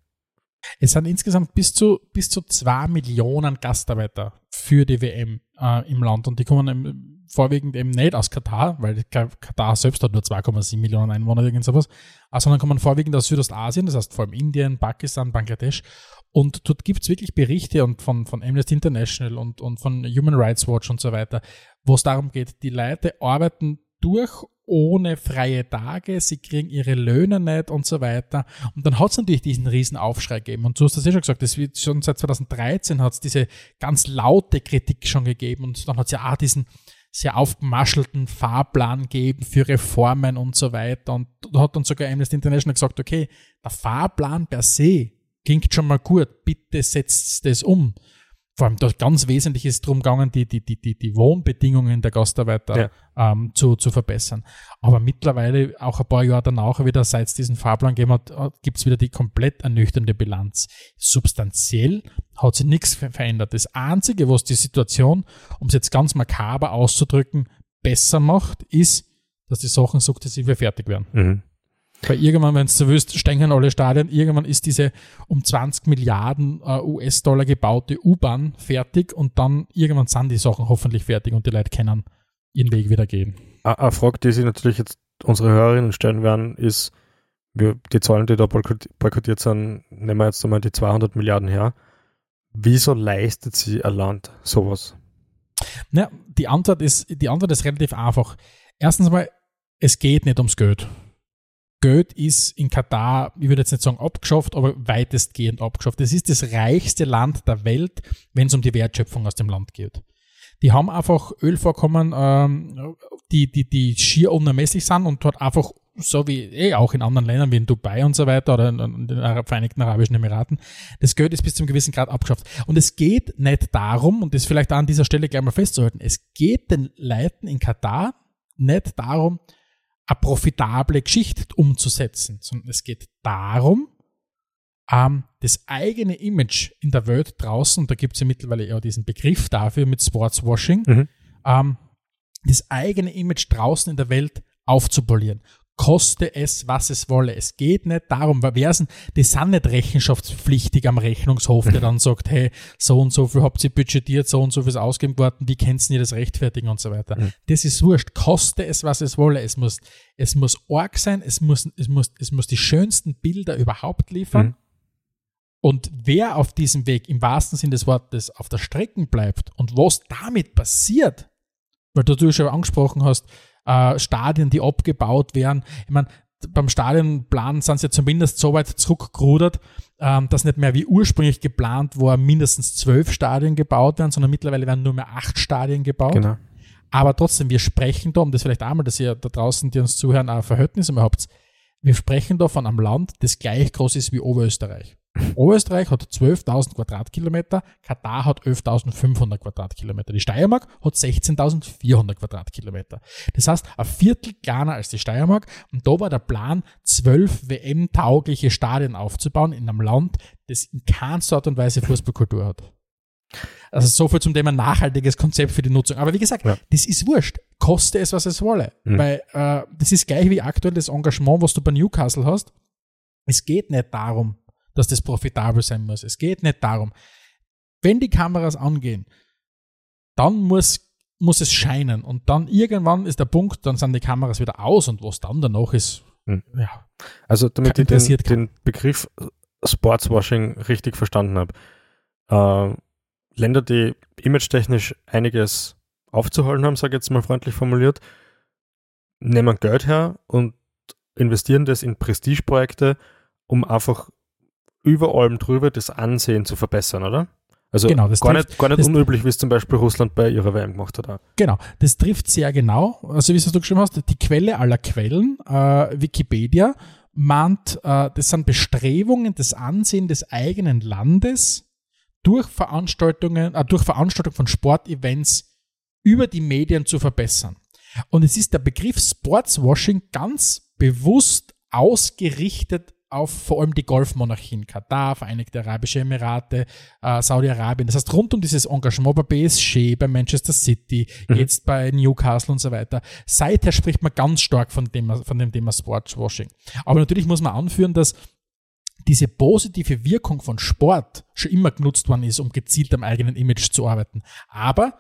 Es sind insgesamt bis zu, bis zu zwei Millionen Gastarbeiter für die WM äh, im Land und die kommen im, vorwiegend eben nicht aus Katar, weil Katar selbst hat nur 2,7 Millionen Einwohner, irgend sowas, äh, sondern kommen vorwiegend aus Südostasien, das heißt vor allem Indien, Pakistan, Bangladesch. Und dort gibt es wirklich Berichte und von, von Amnesty International und, und von Human Rights Watch und so weiter, wo es darum geht, die Leute arbeiten durch ohne freie Tage, sie kriegen ihre Löhne nicht und so weiter. Und dann hat es natürlich diesen riesen Aufschrei gegeben. Und du hast das ja schon gesagt, das wird schon seit 2013 hat es diese ganz laute Kritik schon gegeben und dann hat es ja auch diesen sehr aufgemaschelten Fahrplan gegeben für Reformen und so weiter. Und da hat dann sogar Amnesty International gesagt, okay, der Fahrplan per se klingt schon mal gut, bitte setzt das um vor allem da ganz wesentlich ist darum gegangen, die, die, die, die, die Wohnbedingungen der Gastarbeiter ja. ähm, zu, zu verbessern. Aber mittlerweile, auch ein paar Jahre danach, wieder seit es diesen Fahrplan gegeben hat, äh, gibt es wieder die komplett ernüchternde Bilanz. Substanziell hat sich nichts verändert. Das Einzige, was die Situation, um es jetzt ganz makaber auszudrücken, besser macht, ist, dass die Sachen sukzessive fertig werden. Mhm. Weil irgendwann, wenn es so willst, stehen alle Stadien, irgendwann ist diese um 20 Milliarden äh, US-Dollar gebaute U-Bahn fertig und dann irgendwann sind die Sachen hoffentlich fertig und die Leute können ihren Weg wieder gehen. Eine Frage, die sich natürlich jetzt unsere Hörerinnen stellen werden, ist, wir, die Zahlen, die da boykottiert sind, nehmen wir jetzt einmal die 200 Milliarden her. Wieso leistet sich ein Land sowas? Ja, die Antwort ist, die Antwort ist relativ einfach. Erstens mal, es geht nicht ums Geld. Geld ist in Katar, ich würde jetzt nicht sagen abgeschafft, aber weitestgehend abgeschafft. Es ist das reichste Land der Welt, wenn es um die Wertschöpfung aus dem Land geht. Die haben einfach Ölvorkommen, ähm, die, die, die schier unermesslich sind und dort einfach, so wie eh auch in anderen Ländern wie in Dubai und so weiter oder in, den Vereinigten Arabischen Emiraten, das Geld ist bis zu einem gewissen Grad abgeschafft. Und es geht nicht darum, und das vielleicht an dieser Stelle gleich mal festzuhalten, es geht den Leuten in Katar nicht darum, eine profitable Geschichte umzusetzen, sondern es geht darum, ähm, das eigene Image in der Welt draußen, und da gibt es ja mittlerweile ja diesen Begriff dafür mit Sportswashing, mhm. ähm, das eigene Image draußen in der Welt aufzupolieren koste es, was es wolle. Es geht nicht darum, weil wer sind, die sind nicht rechenschaftspflichtig am Rechnungshof, der *laughs* dann sagt, hey, so und so viel habt ihr budgetiert, so und so viel ist ausgegeben worden, wie kennst ihr das rechtfertigen und so weiter. Mhm. Das ist wurscht. Koste es, was es wolle. Es muss, es muss arg sein, es muss, es muss, es muss die schönsten Bilder überhaupt liefern. Mhm. Und wer auf diesem Weg im wahrsten Sinne des Wortes auf der Strecke bleibt und was damit passiert, weil du schon angesprochen hast, äh, Stadien, die abgebaut werden. Ich meine, beim Stadionplan sind sie zumindest so weit zurückgerudert, ähm, dass nicht mehr wie ursprünglich geplant war, mindestens zwölf Stadien gebaut werden, sondern mittlerweile werden nur mehr acht Stadien gebaut. Genau. Aber trotzdem, wir sprechen da, um das vielleicht einmal, dass ihr da draußen, die uns zuhören, ein Verhältnis habt, wir sprechen da von einem Land, das gleich groß ist wie Oberösterreich. Oberösterreich hat 12.000 Quadratkilometer, Katar hat 11.500 Quadratkilometer, die Steiermark hat 16.400 Quadratkilometer. Das heißt, ein Viertel kleiner als die Steiermark und da war der Plan, zwölf WM-taugliche Stadien aufzubauen in einem Land, das in keinster Art und Weise Fußballkultur hat. Also so viel zum Thema nachhaltiges Konzept für die Nutzung. Aber wie gesagt, ja. das ist wurscht. Koste es, was es wolle. Mhm. Weil äh, das ist gleich wie aktuell das Engagement, was du bei Newcastle hast. Es geht nicht darum, dass das profitabel sein muss. Es geht nicht darum. Wenn die Kameras angehen, dann muss, muss es scheinen. Und dann irgendwann ist der Punkt, dann sind die Kameras wieder aus und was dann danach ist, hm. ja. Also damit ich den, den, Begriff Sportswashing richtig verstanden habe. Äh, Länder, die image-technisch einiges aufzuholen haben, sage ich jetzt mal freundlich formuliert, nehmen Geld her und investieren das in Prestigeprojekte, um einfach über allem drüber das Ansehen zu verbessern, oder? Also genau, gar, trifft, nicht, gar nicht unüblich, wie es zum Beispiel Russland bei ihrer WM gemacht hat. Auch. Genau, das trifft sehr genau. Also wie es du geschrieben hast, die Quelle aller Quellen, äh, Wikipedia, mahnt, äh, das sind Bestrebungen, das Ansehen des eigenen Landes durch Veranstaltungen, äh, durch Veranstaltung von Sportevents über die Medien zu verbessern. Und es ist der Begriff Sportswashing ganz bewusst ausgerichtet auf vor allem die Golfmonarchien, Katar, Vereinigte Arabische Emirate, äh, Saudi-Arabien. Das heißt, rund um dieses Engagement bei PSG, bei Manchester City, mhm. jetzt bei Newcastle und so weiter. Seither spricht man ganz stark von dem, von dem Thema Sportswashing. Aber natürlich muss man anführen, dass diese positive Wirkung von Sport schon immer genutzt worden ist, um gezielt am eigenen Image zu arbeiten. Aber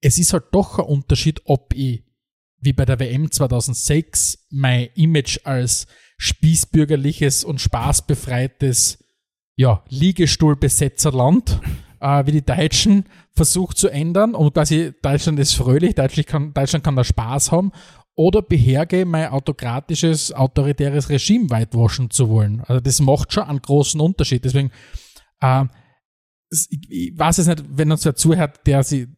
es ist halt doch ein Unterschied, ob ich wie bei der WM 2006 mein Image als spießbürgerliches und spaßbefreites ja, Liegestuhlbesetzerland äh, wie die Deutschen versucht zu ändern und quasi Deutschland ist fröhlich, Deutschland kann, Deutschland kann da Spaß haben oder beherge mein autokratisches, autoritäres Regime weitwaschen zu wollen. Also das macht schon einen großen Unterschied. Deswegen, äh, ich weiß es nicht, wenn uns wer zuhört, der sich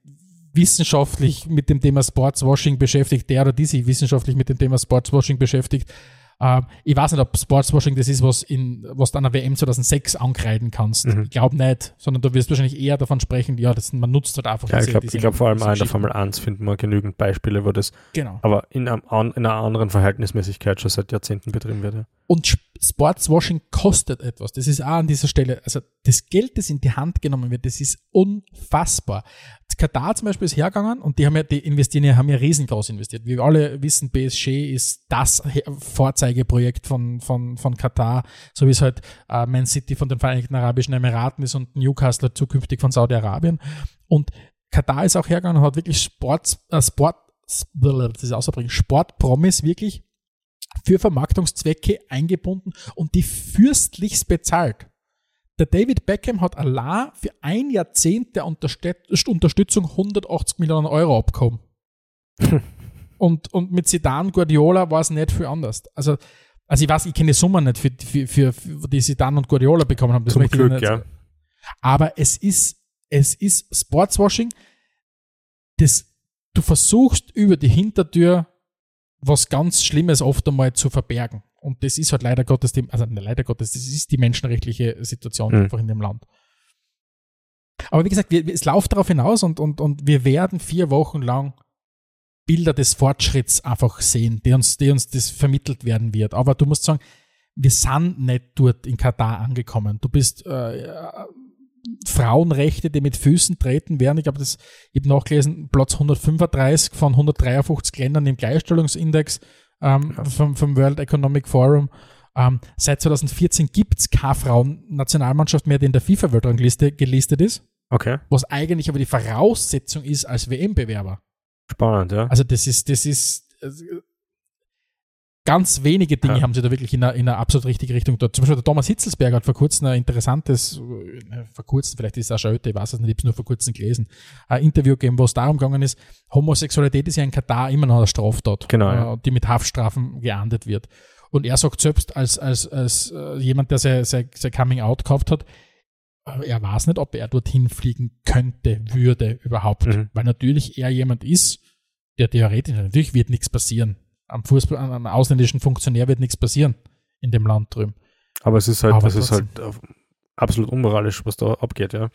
wissenschaftlich mit dem Thema Sportswashing beschäftigt, der oder die sich wissenschaftlich mit dem Thema Sportswashing beschäftigt, äh, ich weiß nicht, ob Sportswashing das ist, was, in, was du an der WM 2006 ankreiden kannst. Mhm. Ich glaube nicht, sondern du wirst wahrscheinlich eher davon sprechen, ja, das, man nutzt halt einfach ja, diese, Ich glaube, glaub, vor allem auch in der Formel 1 finden wir genügend Beispiele, wo das genau. aber in, einem, in einer anderen Verhältnismäßigkeit schon seit Jahrzehnten betrieben wird. Ja. Und Sportswashing kostet etwas. Das ist auch an dieser Stelle, also das Geld, das in die Hand genommen wird, das ist unfassbar. Katar zum Beispiel ist hergegangen und die haben ja, die investieren ja, haben ja riesengroß investiert. Wir alle wissen, BSG ist das Vorzeigeprojekt von, von, von Katar, so wie es halt äh, Man City von den Vereinigten Arabischen Emiraten ist und Newcastle zukünftig von Saudi-Arabien. Und Katar ist auch hergegangen und hat wirklich Sport, äh, Sport, das ist außerbringen, Sportpromis wirklich für Vermarktungszwecke eingebunden und die fürstlichst bezahlt. Der David Beckham hat allein für ein Jahrzehnt der Unterstützung 180 Millionen Euro abgekommen. *laughs* und, und mit Zidane, Guardiola war es nicht viel anders. Also, also ich weiß, ich kenne die Summe nicht, für, für, für, für die Zidane und Guardiola bekommen haben. Das Zum Glück, ja. Aber es ist, es ist Sportswashing, das du versuchst über die Hintertür was ganz Schlimmes oft einmal zu verbergen. Und das ist halt leider Gottes, die, also leider Gottes, das ist die menschenrechtliche Situation mhm. einfach in dem Land. Aber wie gesagt, wir, es läuft darauf hinaus und, und, und wir werden vier Wochen lang Bilder des Fortschritts einfach sehen, die uns, die uns das vermittelt werden wird. Aber du musst sagen, wir sind nicht dort in Katar angekommen. Du bist äh, Frauenrechte, die mit Füßen treten werden. Ich habe das eben nachgelesen, Platz 135 von 153 Ländern im Gleichstellungsindex ähm, vom, vom World Economic Forum. Ähm, seit 2014 gibt es keine Frauen-Nationalmannschaft mehr, die in der FIFA-Weltrangliste gelistet ist. Okay. Was eigentlich aber die Voraussetzung ist als WM-Bewerber. Spannend, ja. Also das ist, das ist, ganz wenige Dinge ja. haben sie da wirklich in einer, in einer absolut richtige Richtung dort. Zum Beispiel der Thomas Hitzelsberger hat vor kurzem ein interessantes, äh, vor kurzem, vielleicht ist schon heute, ich weiß es nicht, ich habe es nur vor kurzem gelesen, ein Interview gegeben, wo es darum gegangen ist, Homosexualität ist ja in Katar immer noch eine Straftat, genau. Äh, die mit Haftstrafen geahndet wird. Und er sagt selbst als, als, als äh, jemand, der sein, sein, sein Coming Out gekauft hat, er weiß nicht, ob er dorthin fliegen könnte, würde überhaupt. Mhm. Weil natürlich er jemand ist, der theoretisch, natürlich wird nichts passieren am Fußball, am ausländischen Funktionär wird nichts passieren in dem Land drüben. Aber es ist halt, das ist halt absolut unmoralisch, was da abgeht, ja.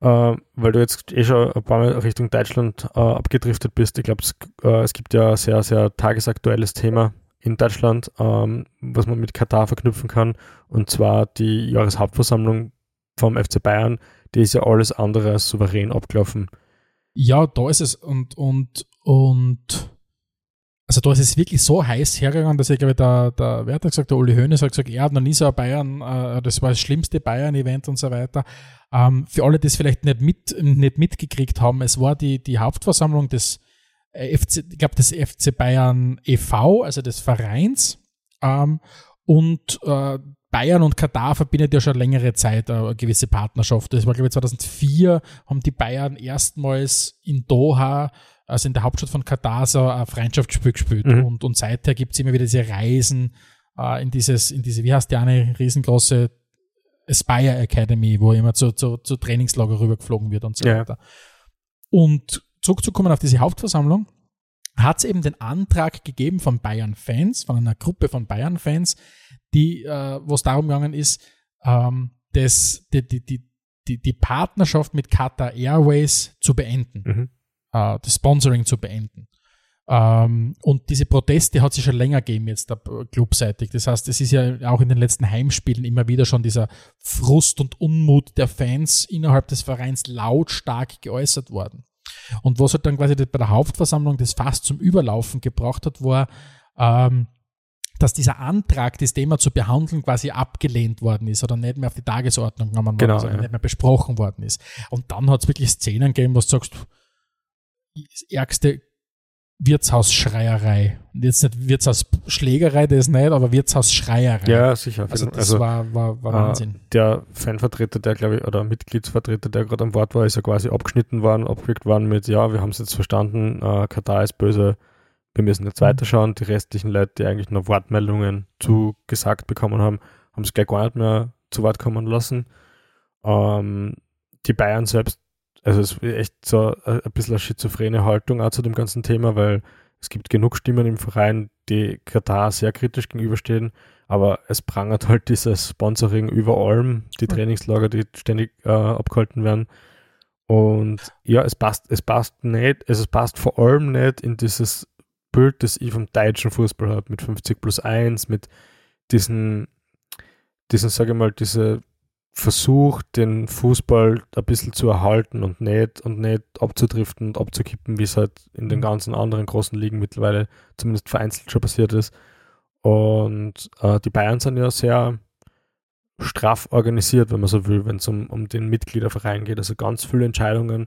Äh, weil du jetzt eh schon ein paar Mal Richtung Deutschland äh, abgedriftet bist. Ich glaube, es, äh, es, gibt ja ein sehr, sehr tagesaktuelles Thema in Deutschland, ähm, was man mit Katar verknüpfen kann. Und zwar die Jahreshauptversammlung vom FC Bayern. Die ist ja alles andere als souverän abgelaufen. Ja, da ist es und, und, und also da ist es wirklich so heiß hergegangen, dass ich glaube, der, der hat gesagt, der Uli Hoeneß hat gesagt, er hat noch nie so ein Bayern, äh, das war das schlimmste Bayern-Event und so weiter. Ähm, für alle, die es vielleicht nicht, mit, nicht mitgekriegt haben, es war die, die Hauptversammlung des äh, FC, ich glaube, des FC Bayern e.V., also des Vereins. Ähm, und äh, Bayern und Katar verbindet ja schon längere Zeit eine gewisse Partnerschaft. Das war, glaube ich, 2004 haben die Bayern erstmals in Doha also in der Hauptstadt von Katar so ein Freundschaftsspiel gespielt. Mhm. Und, und seither gibt es immer wieder diese Reisen äh, in dieses, in diese, wie heißt die eine riesengroße Aspire Academy, wo immer zu, zu, zu Trainingslager rübergeflogen wird und so ja. weiter. Und zurückzukommen auf diese Hauptversammlung, hat es eben den Antrag gegeben von Bayern-Fans, von einer Gruppe von Bayern-Fans, die, äh, wo es darum gegangen ist, ähm, das, die, die, die, die, Partnerschaft mit Qatar Airways zu beenden. Mhm äh, das Sponsoring zu beenden. Ähm, und diese Proteste hat sich schon länger gegeben jetzt da clubseitig. Das heißt, es ist ja auch in den letzten Heimspielen immer wieder schon dieser Frust und Unmut der Fans innerhalb des Vereins lautstark geäußert worden. Und was halt dann quasi bei der Hauptversammlung das fast zum Überlaufen gebracht hat, war, ähm, dass dieser Antrag, das Thema zu behandeln, quasi abgelehnt worden ist oder nicht mehr auf die Tagesordnung genommen worden Genau, ist oder ja. nicht mehr besprochen worden ist. Und dann hat es wirklich Szenen gegeben, wo du sagst, ärgste Wirtshausschreierei. Und jetzt nicht Wirtshausschlägerei, das nicht, aber Wirtshausschreierei. Ja, sicher. also Also, das war, war, war äh, Wahnsinn. der Fanvertreter, der glaube ich, oder Mitgliedsvertreter, der gerade am Wort war, ist ja quasi abgeschnitten worden, abgewickt worden mit, ja, wir haben es jetzt verstanden, äh, Katar ist böse, wir müssen jetzt weiterschauen. Die restlichen Leute, die eigentlich nur Wortmeldungen zugesagt bekommen haben, haben es gleich gar nicht mehr zu Wort kommen lassen. Ähm, die Bayern selbst, also es ist echt so ein ein bisschen eine schizophrene Haltung auch zu dem ganzen Thema, weil es gibt genug Stimmen im Verein, die Katar sehr kritisch gegenüberstehen, aber es prangert halt dieses Sponsoring über allem, die Trainingslager, die ständig äh, abgehalten werden. Und ja, es passt, es passt nicht, also es passt vor allem nicht in dieses Bild, das ich vom deutschen Fußball habe, mit 50 plus 1, mit diesen, diesen, sage ich mal, diese Versuch, den Fußball ein bisschen zu erhalten und nicht, und nicht abzudriften und abzukippen, wie es halt in den ganzen anderen großen Ligen mittlerweile zumindest vereinzelt schon passiert ist. Und äh, die Bayern sind ja sehr straff organisiert, wenn man so will, wenn es um, um den Mitgliederverein geht. Also ganz viele Entscheidungen,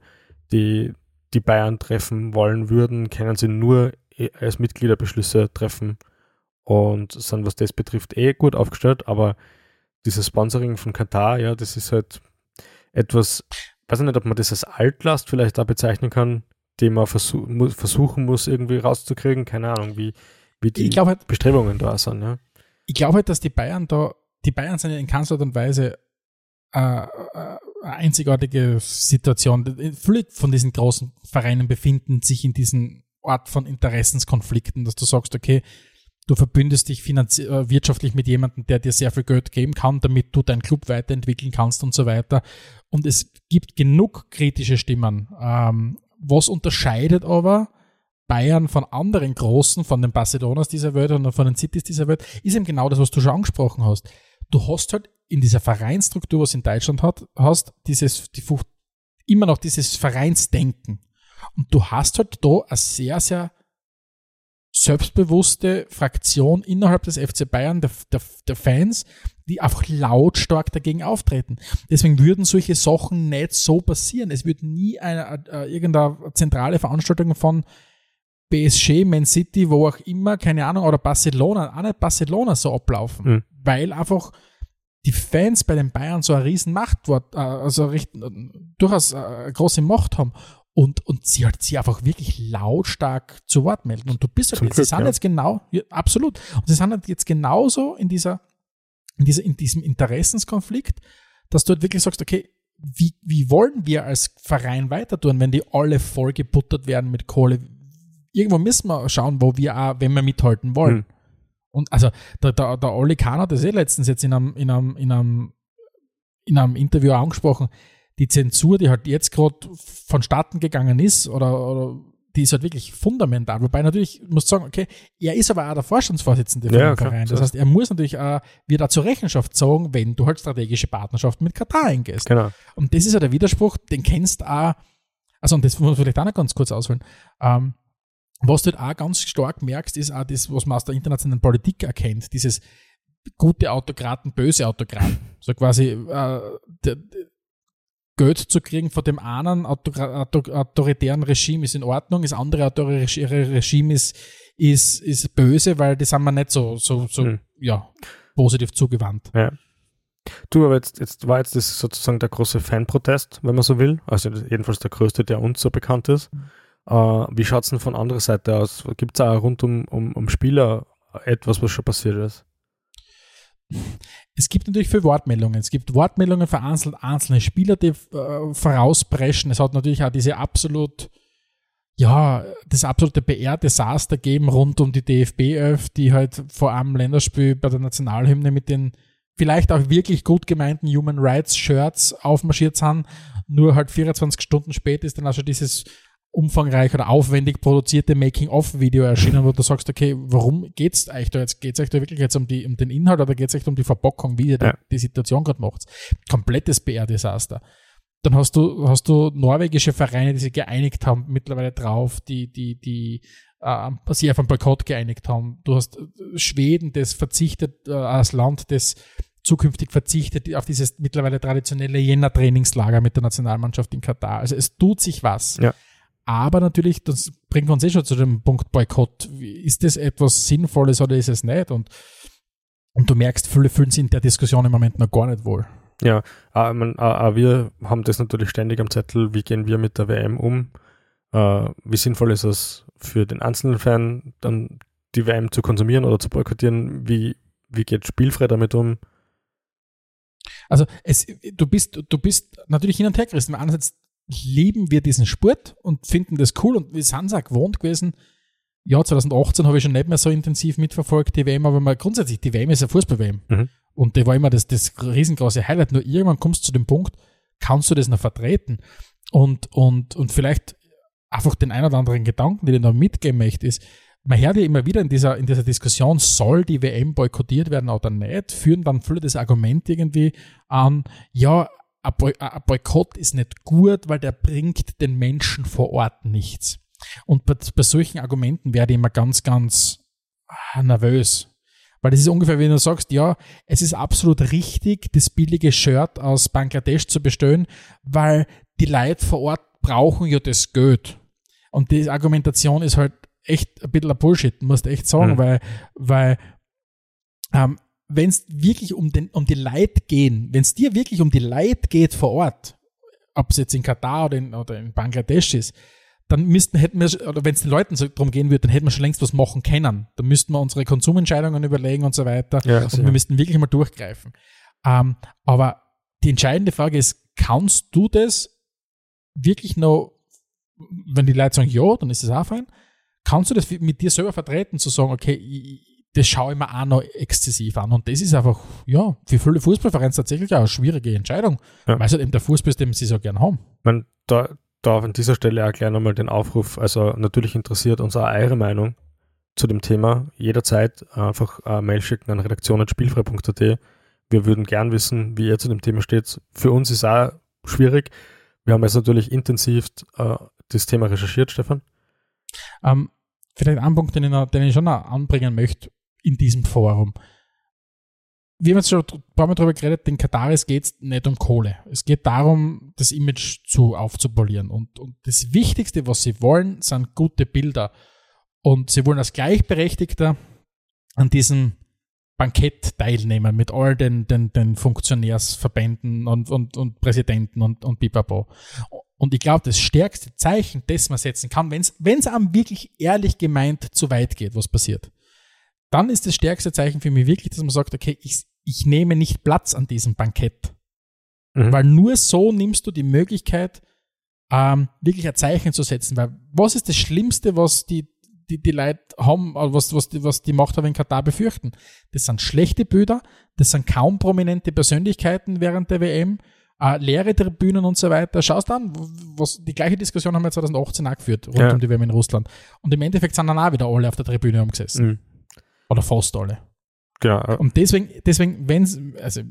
die die Bayern treffen wollen würden, können sie nur eh als Mitgliederbeschlüsse treffen und sind, was das betrifft, eh gut aufgestellt, aber dieses Sponsoring von Katar, ja, das ist halt etwas, weiß ich nicht, ob man das als Altlast vielleicht da bezeichnen kann, den man versuch, mu versuchen muss, irgendwie rauszukriegen. Keine Ahnung, wie, wie die halt, Bestrebungen da sind, ja. ich glaube halt, dass die Bayern da, die Bayern sind ja in keiner Art und Weise äh, äh, eine einzigartige Situation. Viele von diesen großen Vereinen befinden sich in diesem Ort von Interessenskonflikten, dass du sagst, okay, du verbündest dich äh, wirtschaftlich mit jemandem, der dir sehr viel Geld geben kann, damit du deinen Club weiterentwickeln kannst und so weiter. Und es gibt genug kritische Stimmen. Ähm, was unterscheidet aber Bayern von anderen Großen, von den Barcelonas dieser Welt und von den Cities dieser Welt, ist eben genau das, was du schon angesprochen hast. Du hast halt in dieser Vereinsstruktur, was in Deutschland hat, hast, dieses, die, immer noch dieses Vereinsdenken. Und du hast halt da eine sehr, sehr selbstbewusste Fraktion innerhalb des FC Bayern, der, der, der Fans, die einfach lautstark dagegen auftreten. Deswegen würden solche Sachen nicht so passieren. Es wird nie eine, äh, irgendeine zentrale Veranstaltung von PSG, Man City, wo auch immer, keine Ahnung, oder Barcelona, auch nicht Barcelona so ablaufen. Mhm. Weil einfach die Fans bei den Bayern so eine riesen Machtwort, äh, also äh, durchaus äh, eine große Macht haben und, und sie halt sie einfach wirklich lautstark zu Wort melden. Und du bist halt, Zum sie Glück, sind ja. jetzt genau, ja, absolut. Und sie sind halt jetzt genauso in dieser, in dieser, in diesem Interessenskonflikt, dass du halt wirklich sagst, okay, wie, wie wollen wir als Verein weiter tun, wenn die alle vollgebuttert werden mit Kohle? Irgendwo müssen wir schauen, wo wir auch, wenn wir mithalten wollen. Hm. Und also der, der, der Oli Kahn hat das eh letztens jetzt in einem, in einem, in einem, in einem Interview angesprochen, die Zensur, die halt jetzt gerade vonstatten gegangen ist, oder, oder die ist halt wirklich fundamental. Wobei natürlich, ich muss sagen, okay, er ist aber auch der Vorstandsvorsitzende von Ja, dem Verein. Das heißt, er muss natürlich auch wieder zur Rechenschaft sagen, wenn du halt strategische Partnerschaften mit Katar eingehst. Genau. Und das ist ja der Widerspruch, den kennst du auch, also und das muss man vielleicht auch noch ganz kurz ausholen. Ähm, was du halt auch ganz stark merkst, ist auch das, was man aus der internationalen Politik erkennt, dieses gute Autokraten, böse Autokraten. So quasi äh, der Geld zu kriegen von dem einen autoritären Regime ist in Ordnung, das andere autoritäre Regime ist, ist, ist böse, weil das haben wir nicht so, so, so Hm. ja, positiv zugewandt. Du, aber jetzt, jetzt war jetzt das sozusagen der große Fanprotest, wenn man so will. Also jedenfalls der größte, der uns so bekannt ist. Äh, wie schaut es denn von anderer Seite aus? Gibt es auch rund um, um, um Spieler etwas, was schon passiert ist? Es gibt natürlich viele Wortmeldungen. Es gibt Wortmeldungen für einzelne, Spieler, die äh, vorauspreschen. Es hat natürlich auch diese absolut, ja, das absolute PR-Desaster gegeben rund um die DFB 11, die halt vor einem Länderspiel bei der Nationalhymne mit den vielleicht auch wirklich gut gemeinten Human Rights Shirts aufmarschiert sind. Nur halt 24 Stunden später ist dann auch schon dieses umfangreich oder aufwendig produzierte Making-of-Video erschienen, wo du sagst, okay, warum geht's euch da jetzt? Geht's euch da wirklich jetzt um, die, um den Inhalt oder geht's euch um die Verbockung, wie ihr Ja. die, Situation gerade macht? Komplettes PR-Desaster. dann hast du, hast du norwegische Vereine, die sich geeinigt haben mittlerweile drauf, die, die, die äh, sich auf einen Boykott geeinigt haben. Du hast äh, Schweden, das verzichtet äh, als Land, das zukünftig verzichtet auf dieses mittlerweile traditionelle Jänner-Trainingslager mit der Nationalmannschaft in Katar. Also es tut sich was. Ja. Aber natürlich, das bringt uns eh schon zu dem Punkt Boykott. Ist das etwas Sinnvolles oder ist es nicht? Und, und du merkst, viele fühlen sich in der Diskussion im Moment noch gar nicht wohl. Ja, aber, man, aber wir haben das natürlich ständig am Zettel, wie gehen wir mit der WM um? Äh, wie sinnvoll ist es für den einzelnen Fan, dann die WM zu konsumieren oder zu boykottieren? Wie, wie geht Spielfrei damit um? Also es, du bist, du bist natürlich hin und her gerissen. Einerseits lieben wir diesen Sport und finden das cool und wir sind es auch gewohnt gewesen. Ja, 2018 habe ich schon nicht mehr so intensiv mitverfolgt, die WM, aber mal grundsätzlich, die WM ist eine Fußball-WM. Mhm. Und die war immer das, das riesengroße Highlight. Nur irgendwann kommst du zu dem Punkt, kannst du das noch vertreten? Und, und, und vielleicht einfach den ein oder anderen Gedanken, den ich noch mitgeben möchte, ist, man hört ja immer wieder in dieser, in dieser Diskussion, soll die WM boykottiert werden oder nicht, führen dann viele das Argument irgendwie an, ja, ein, Boy ein Boykott ist nicht gut, weil der bringt den Menschen vor Ort nichts. Und bei, bei solchen Argumenten werde ich immer ganz, ganz ah, nervös. Weil das ist ungefähr, wenn du sagst, ja, es ist absolut richtig, das billige Shirt aus Bangladesch zu bestellen, weil die Leute vor Ort brauchen ja das Geld. Und die Argumentation ist halt echt ein bisschen ein Bullshit, musst du echt sagen, mhm. weil, weil ähm, wenn es wirklich um, den, um die Leid gehen, wenn es dir wirklich um die Leid geht vor Ort, ob es jetzt in Katar oder in, oder in Bangladesch ist, dann müssten, hätten wir, oder wenn es den Leuten so darum gehen würde, dann hätten wir schon längst was machen können. Dann müssten wir unsere Konsumentscheidungen überlegen und so weiter. Ja, und wir müssten wirklich mal durchgreifen. Ähm, aber die entscheidende Frage ist, kannst du das wirklich noch, wenn die Leute sagen, ja, dann ist es auch fein, kannst du das mit dir selber vertreten, zu sagen, okay, ich, das schaue ich mir auch noch exzessiv an. Und das ist einfach, ja, für viele Fußballvereine tatsächlich auch eine schwierige Entscheidung, ja. weil es halt eben der Fußball ist, den sie so gern haben. Man, da, da an dieser Stelle auch gleich nochmal den Aufruf, also natürlich interessiert uns auch eure Meinung zu dem Thema. Jederzeit einfach eine Mail schicken an redaktion.spielfrei.at. Wir würden gern wissen, wie ihr zu dem Thema steht. Für uns ist auch schwierig. Wir haben jetzt natürlich intensiv äh, das Thema recherchiert, Stefan. Ähm, vielleicht ein Punkt, den ich, noch, den ich schon noch anbringen möchte in diesem Forum. Wir haben jetzt schon ein paar Mal darüber geredet, den Kataris geht es nicht um Kohle. Es geht darum, das Image zu aufzupolieren. Und, und das Wichtigste, was sie wollen, sind gute Bilder. Und sie wollen als Gleichberechtigter an diesem Bankett teilnehmen mit all den, den, den Funktionärsverbänden und, und, und Präsidenten und, und Bipapo. Und ich glaube, das stärkste Zeichen, das man setzen kann, wenn es einem wirklich ehrlich gemeint zu weit geht, was passiert, dann ist das stärkste Zeichen für mich wirklich, dass man sagt, okay, ich, ich nehme nicht Platz an diesem Bankett. Mhm. Weil nur so nimmst du die Möglichkeit, ähm, wirklich ein Zeichen zu setzen. Weil was ist das Schlimmste, was die, die, die Leute haben, was, was, die, was die Machthaber in Katar befürchten? Das sind schlechte Bilder, das sind kaum prominente Persönlichkeiten während der WM äh, leere Tribünen und so weiter. Schaust an, was, die gleiche Diskussion haben wir 2018 auch geführt, rund ja. um die WM in Russland. Und im Endeffekt sind dann auch wieder alle auf der Tribüne umgesessen. Mhm. Oder fast alle. Genau. Und deswegen, deswegen, wenn also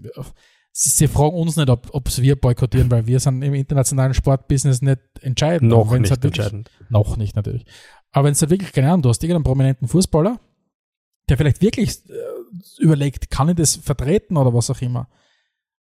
sie fragen uns nicht, ob, ob wir boykottieren, weil wir sind im internationalen Sportbusiness nicht entscheidend. Noch nicht halt wirklich, entscheidend. Noch nicht natürlich. Aber wenn es halt wirklich, keine Ahnung, du hast irgendeinen prominenten Fußballer, der vielleicht wirklich äh, überlegt, kann ich das vertreten oder was auch immer,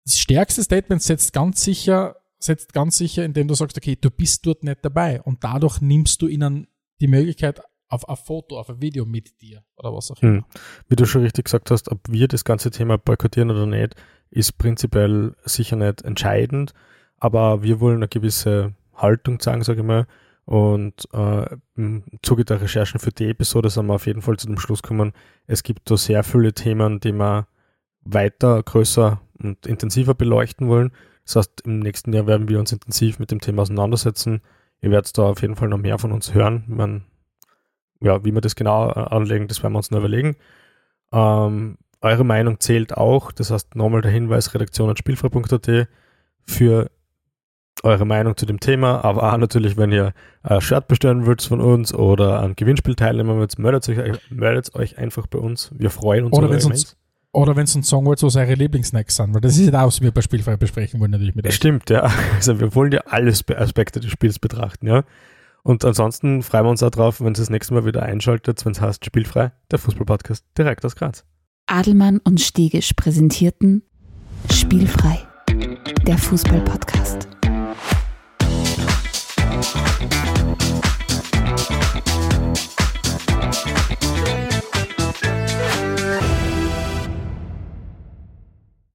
das stärkste Statement setzt ganz sicher, setzt ganz sicher, indem du sagst, okay, du bist dort nicht dabei und dadurch nimmst du ihnen die Möglichkeit auf ein Foto, auf ein Video mit dir oder was auch immer. Hm. Wie du schon richtig gesagt hast, ob wir das ganze Thema boykottieren oder nicht, ist prinzipiell sicher nicht entscheidend, aber wir wollen eine gewisse Haltung zeigen, sage ich mal. Und äh, im Zuge der Recherchen für die Episode sind wir auf jeden Fall zu dem Schluss gekommen, es gibt da sehr viele Themen, die man weiter, größer und intensiver beleuchten wollen. Das heißt, im nächsten Jahr werden wir uns intensiv mit dem Thema auseinandersetzen. Ihr werdet da auf jeden Fall noch mehr von uns hören. Man, ja, wie wir das genau äh, anlegen, das werden wir uns noch überlegen. Ähm, eure Meinung zählt auch. Das heißt, nochmal der Hinweis, redaktion spielfrei.at für eure Meinung zu dem Thema, aber auch natürlich, wenn ihr ein Shirt bestellen wollt von uns oder an Gewinnspiel teilnehmen wollt, meldet euch, meldet euch einfach bei uns. Wir freuen uns. Oder wenn es uns Oder wenn sie uns sagen wollt, was eure Lieblingssnacks sind, weil das ist ja auch, was wir bei Spielfrei besprechen wollen, natürlich mit euch. Stimmt, ja. *laughs* Also wir wollen ja alle Spe- Aspekte des Spiels betrachten, ja. Und ansonsten freuen wir uns auch drauf, wenn Sie das nächste Mal wieder einschaltet, wenn es heißt Spielfrei, der Fußballpodcast direkt aus Graz. Adelmann und Stegisch präsentierten Spielfrei, der Fußballpodcast.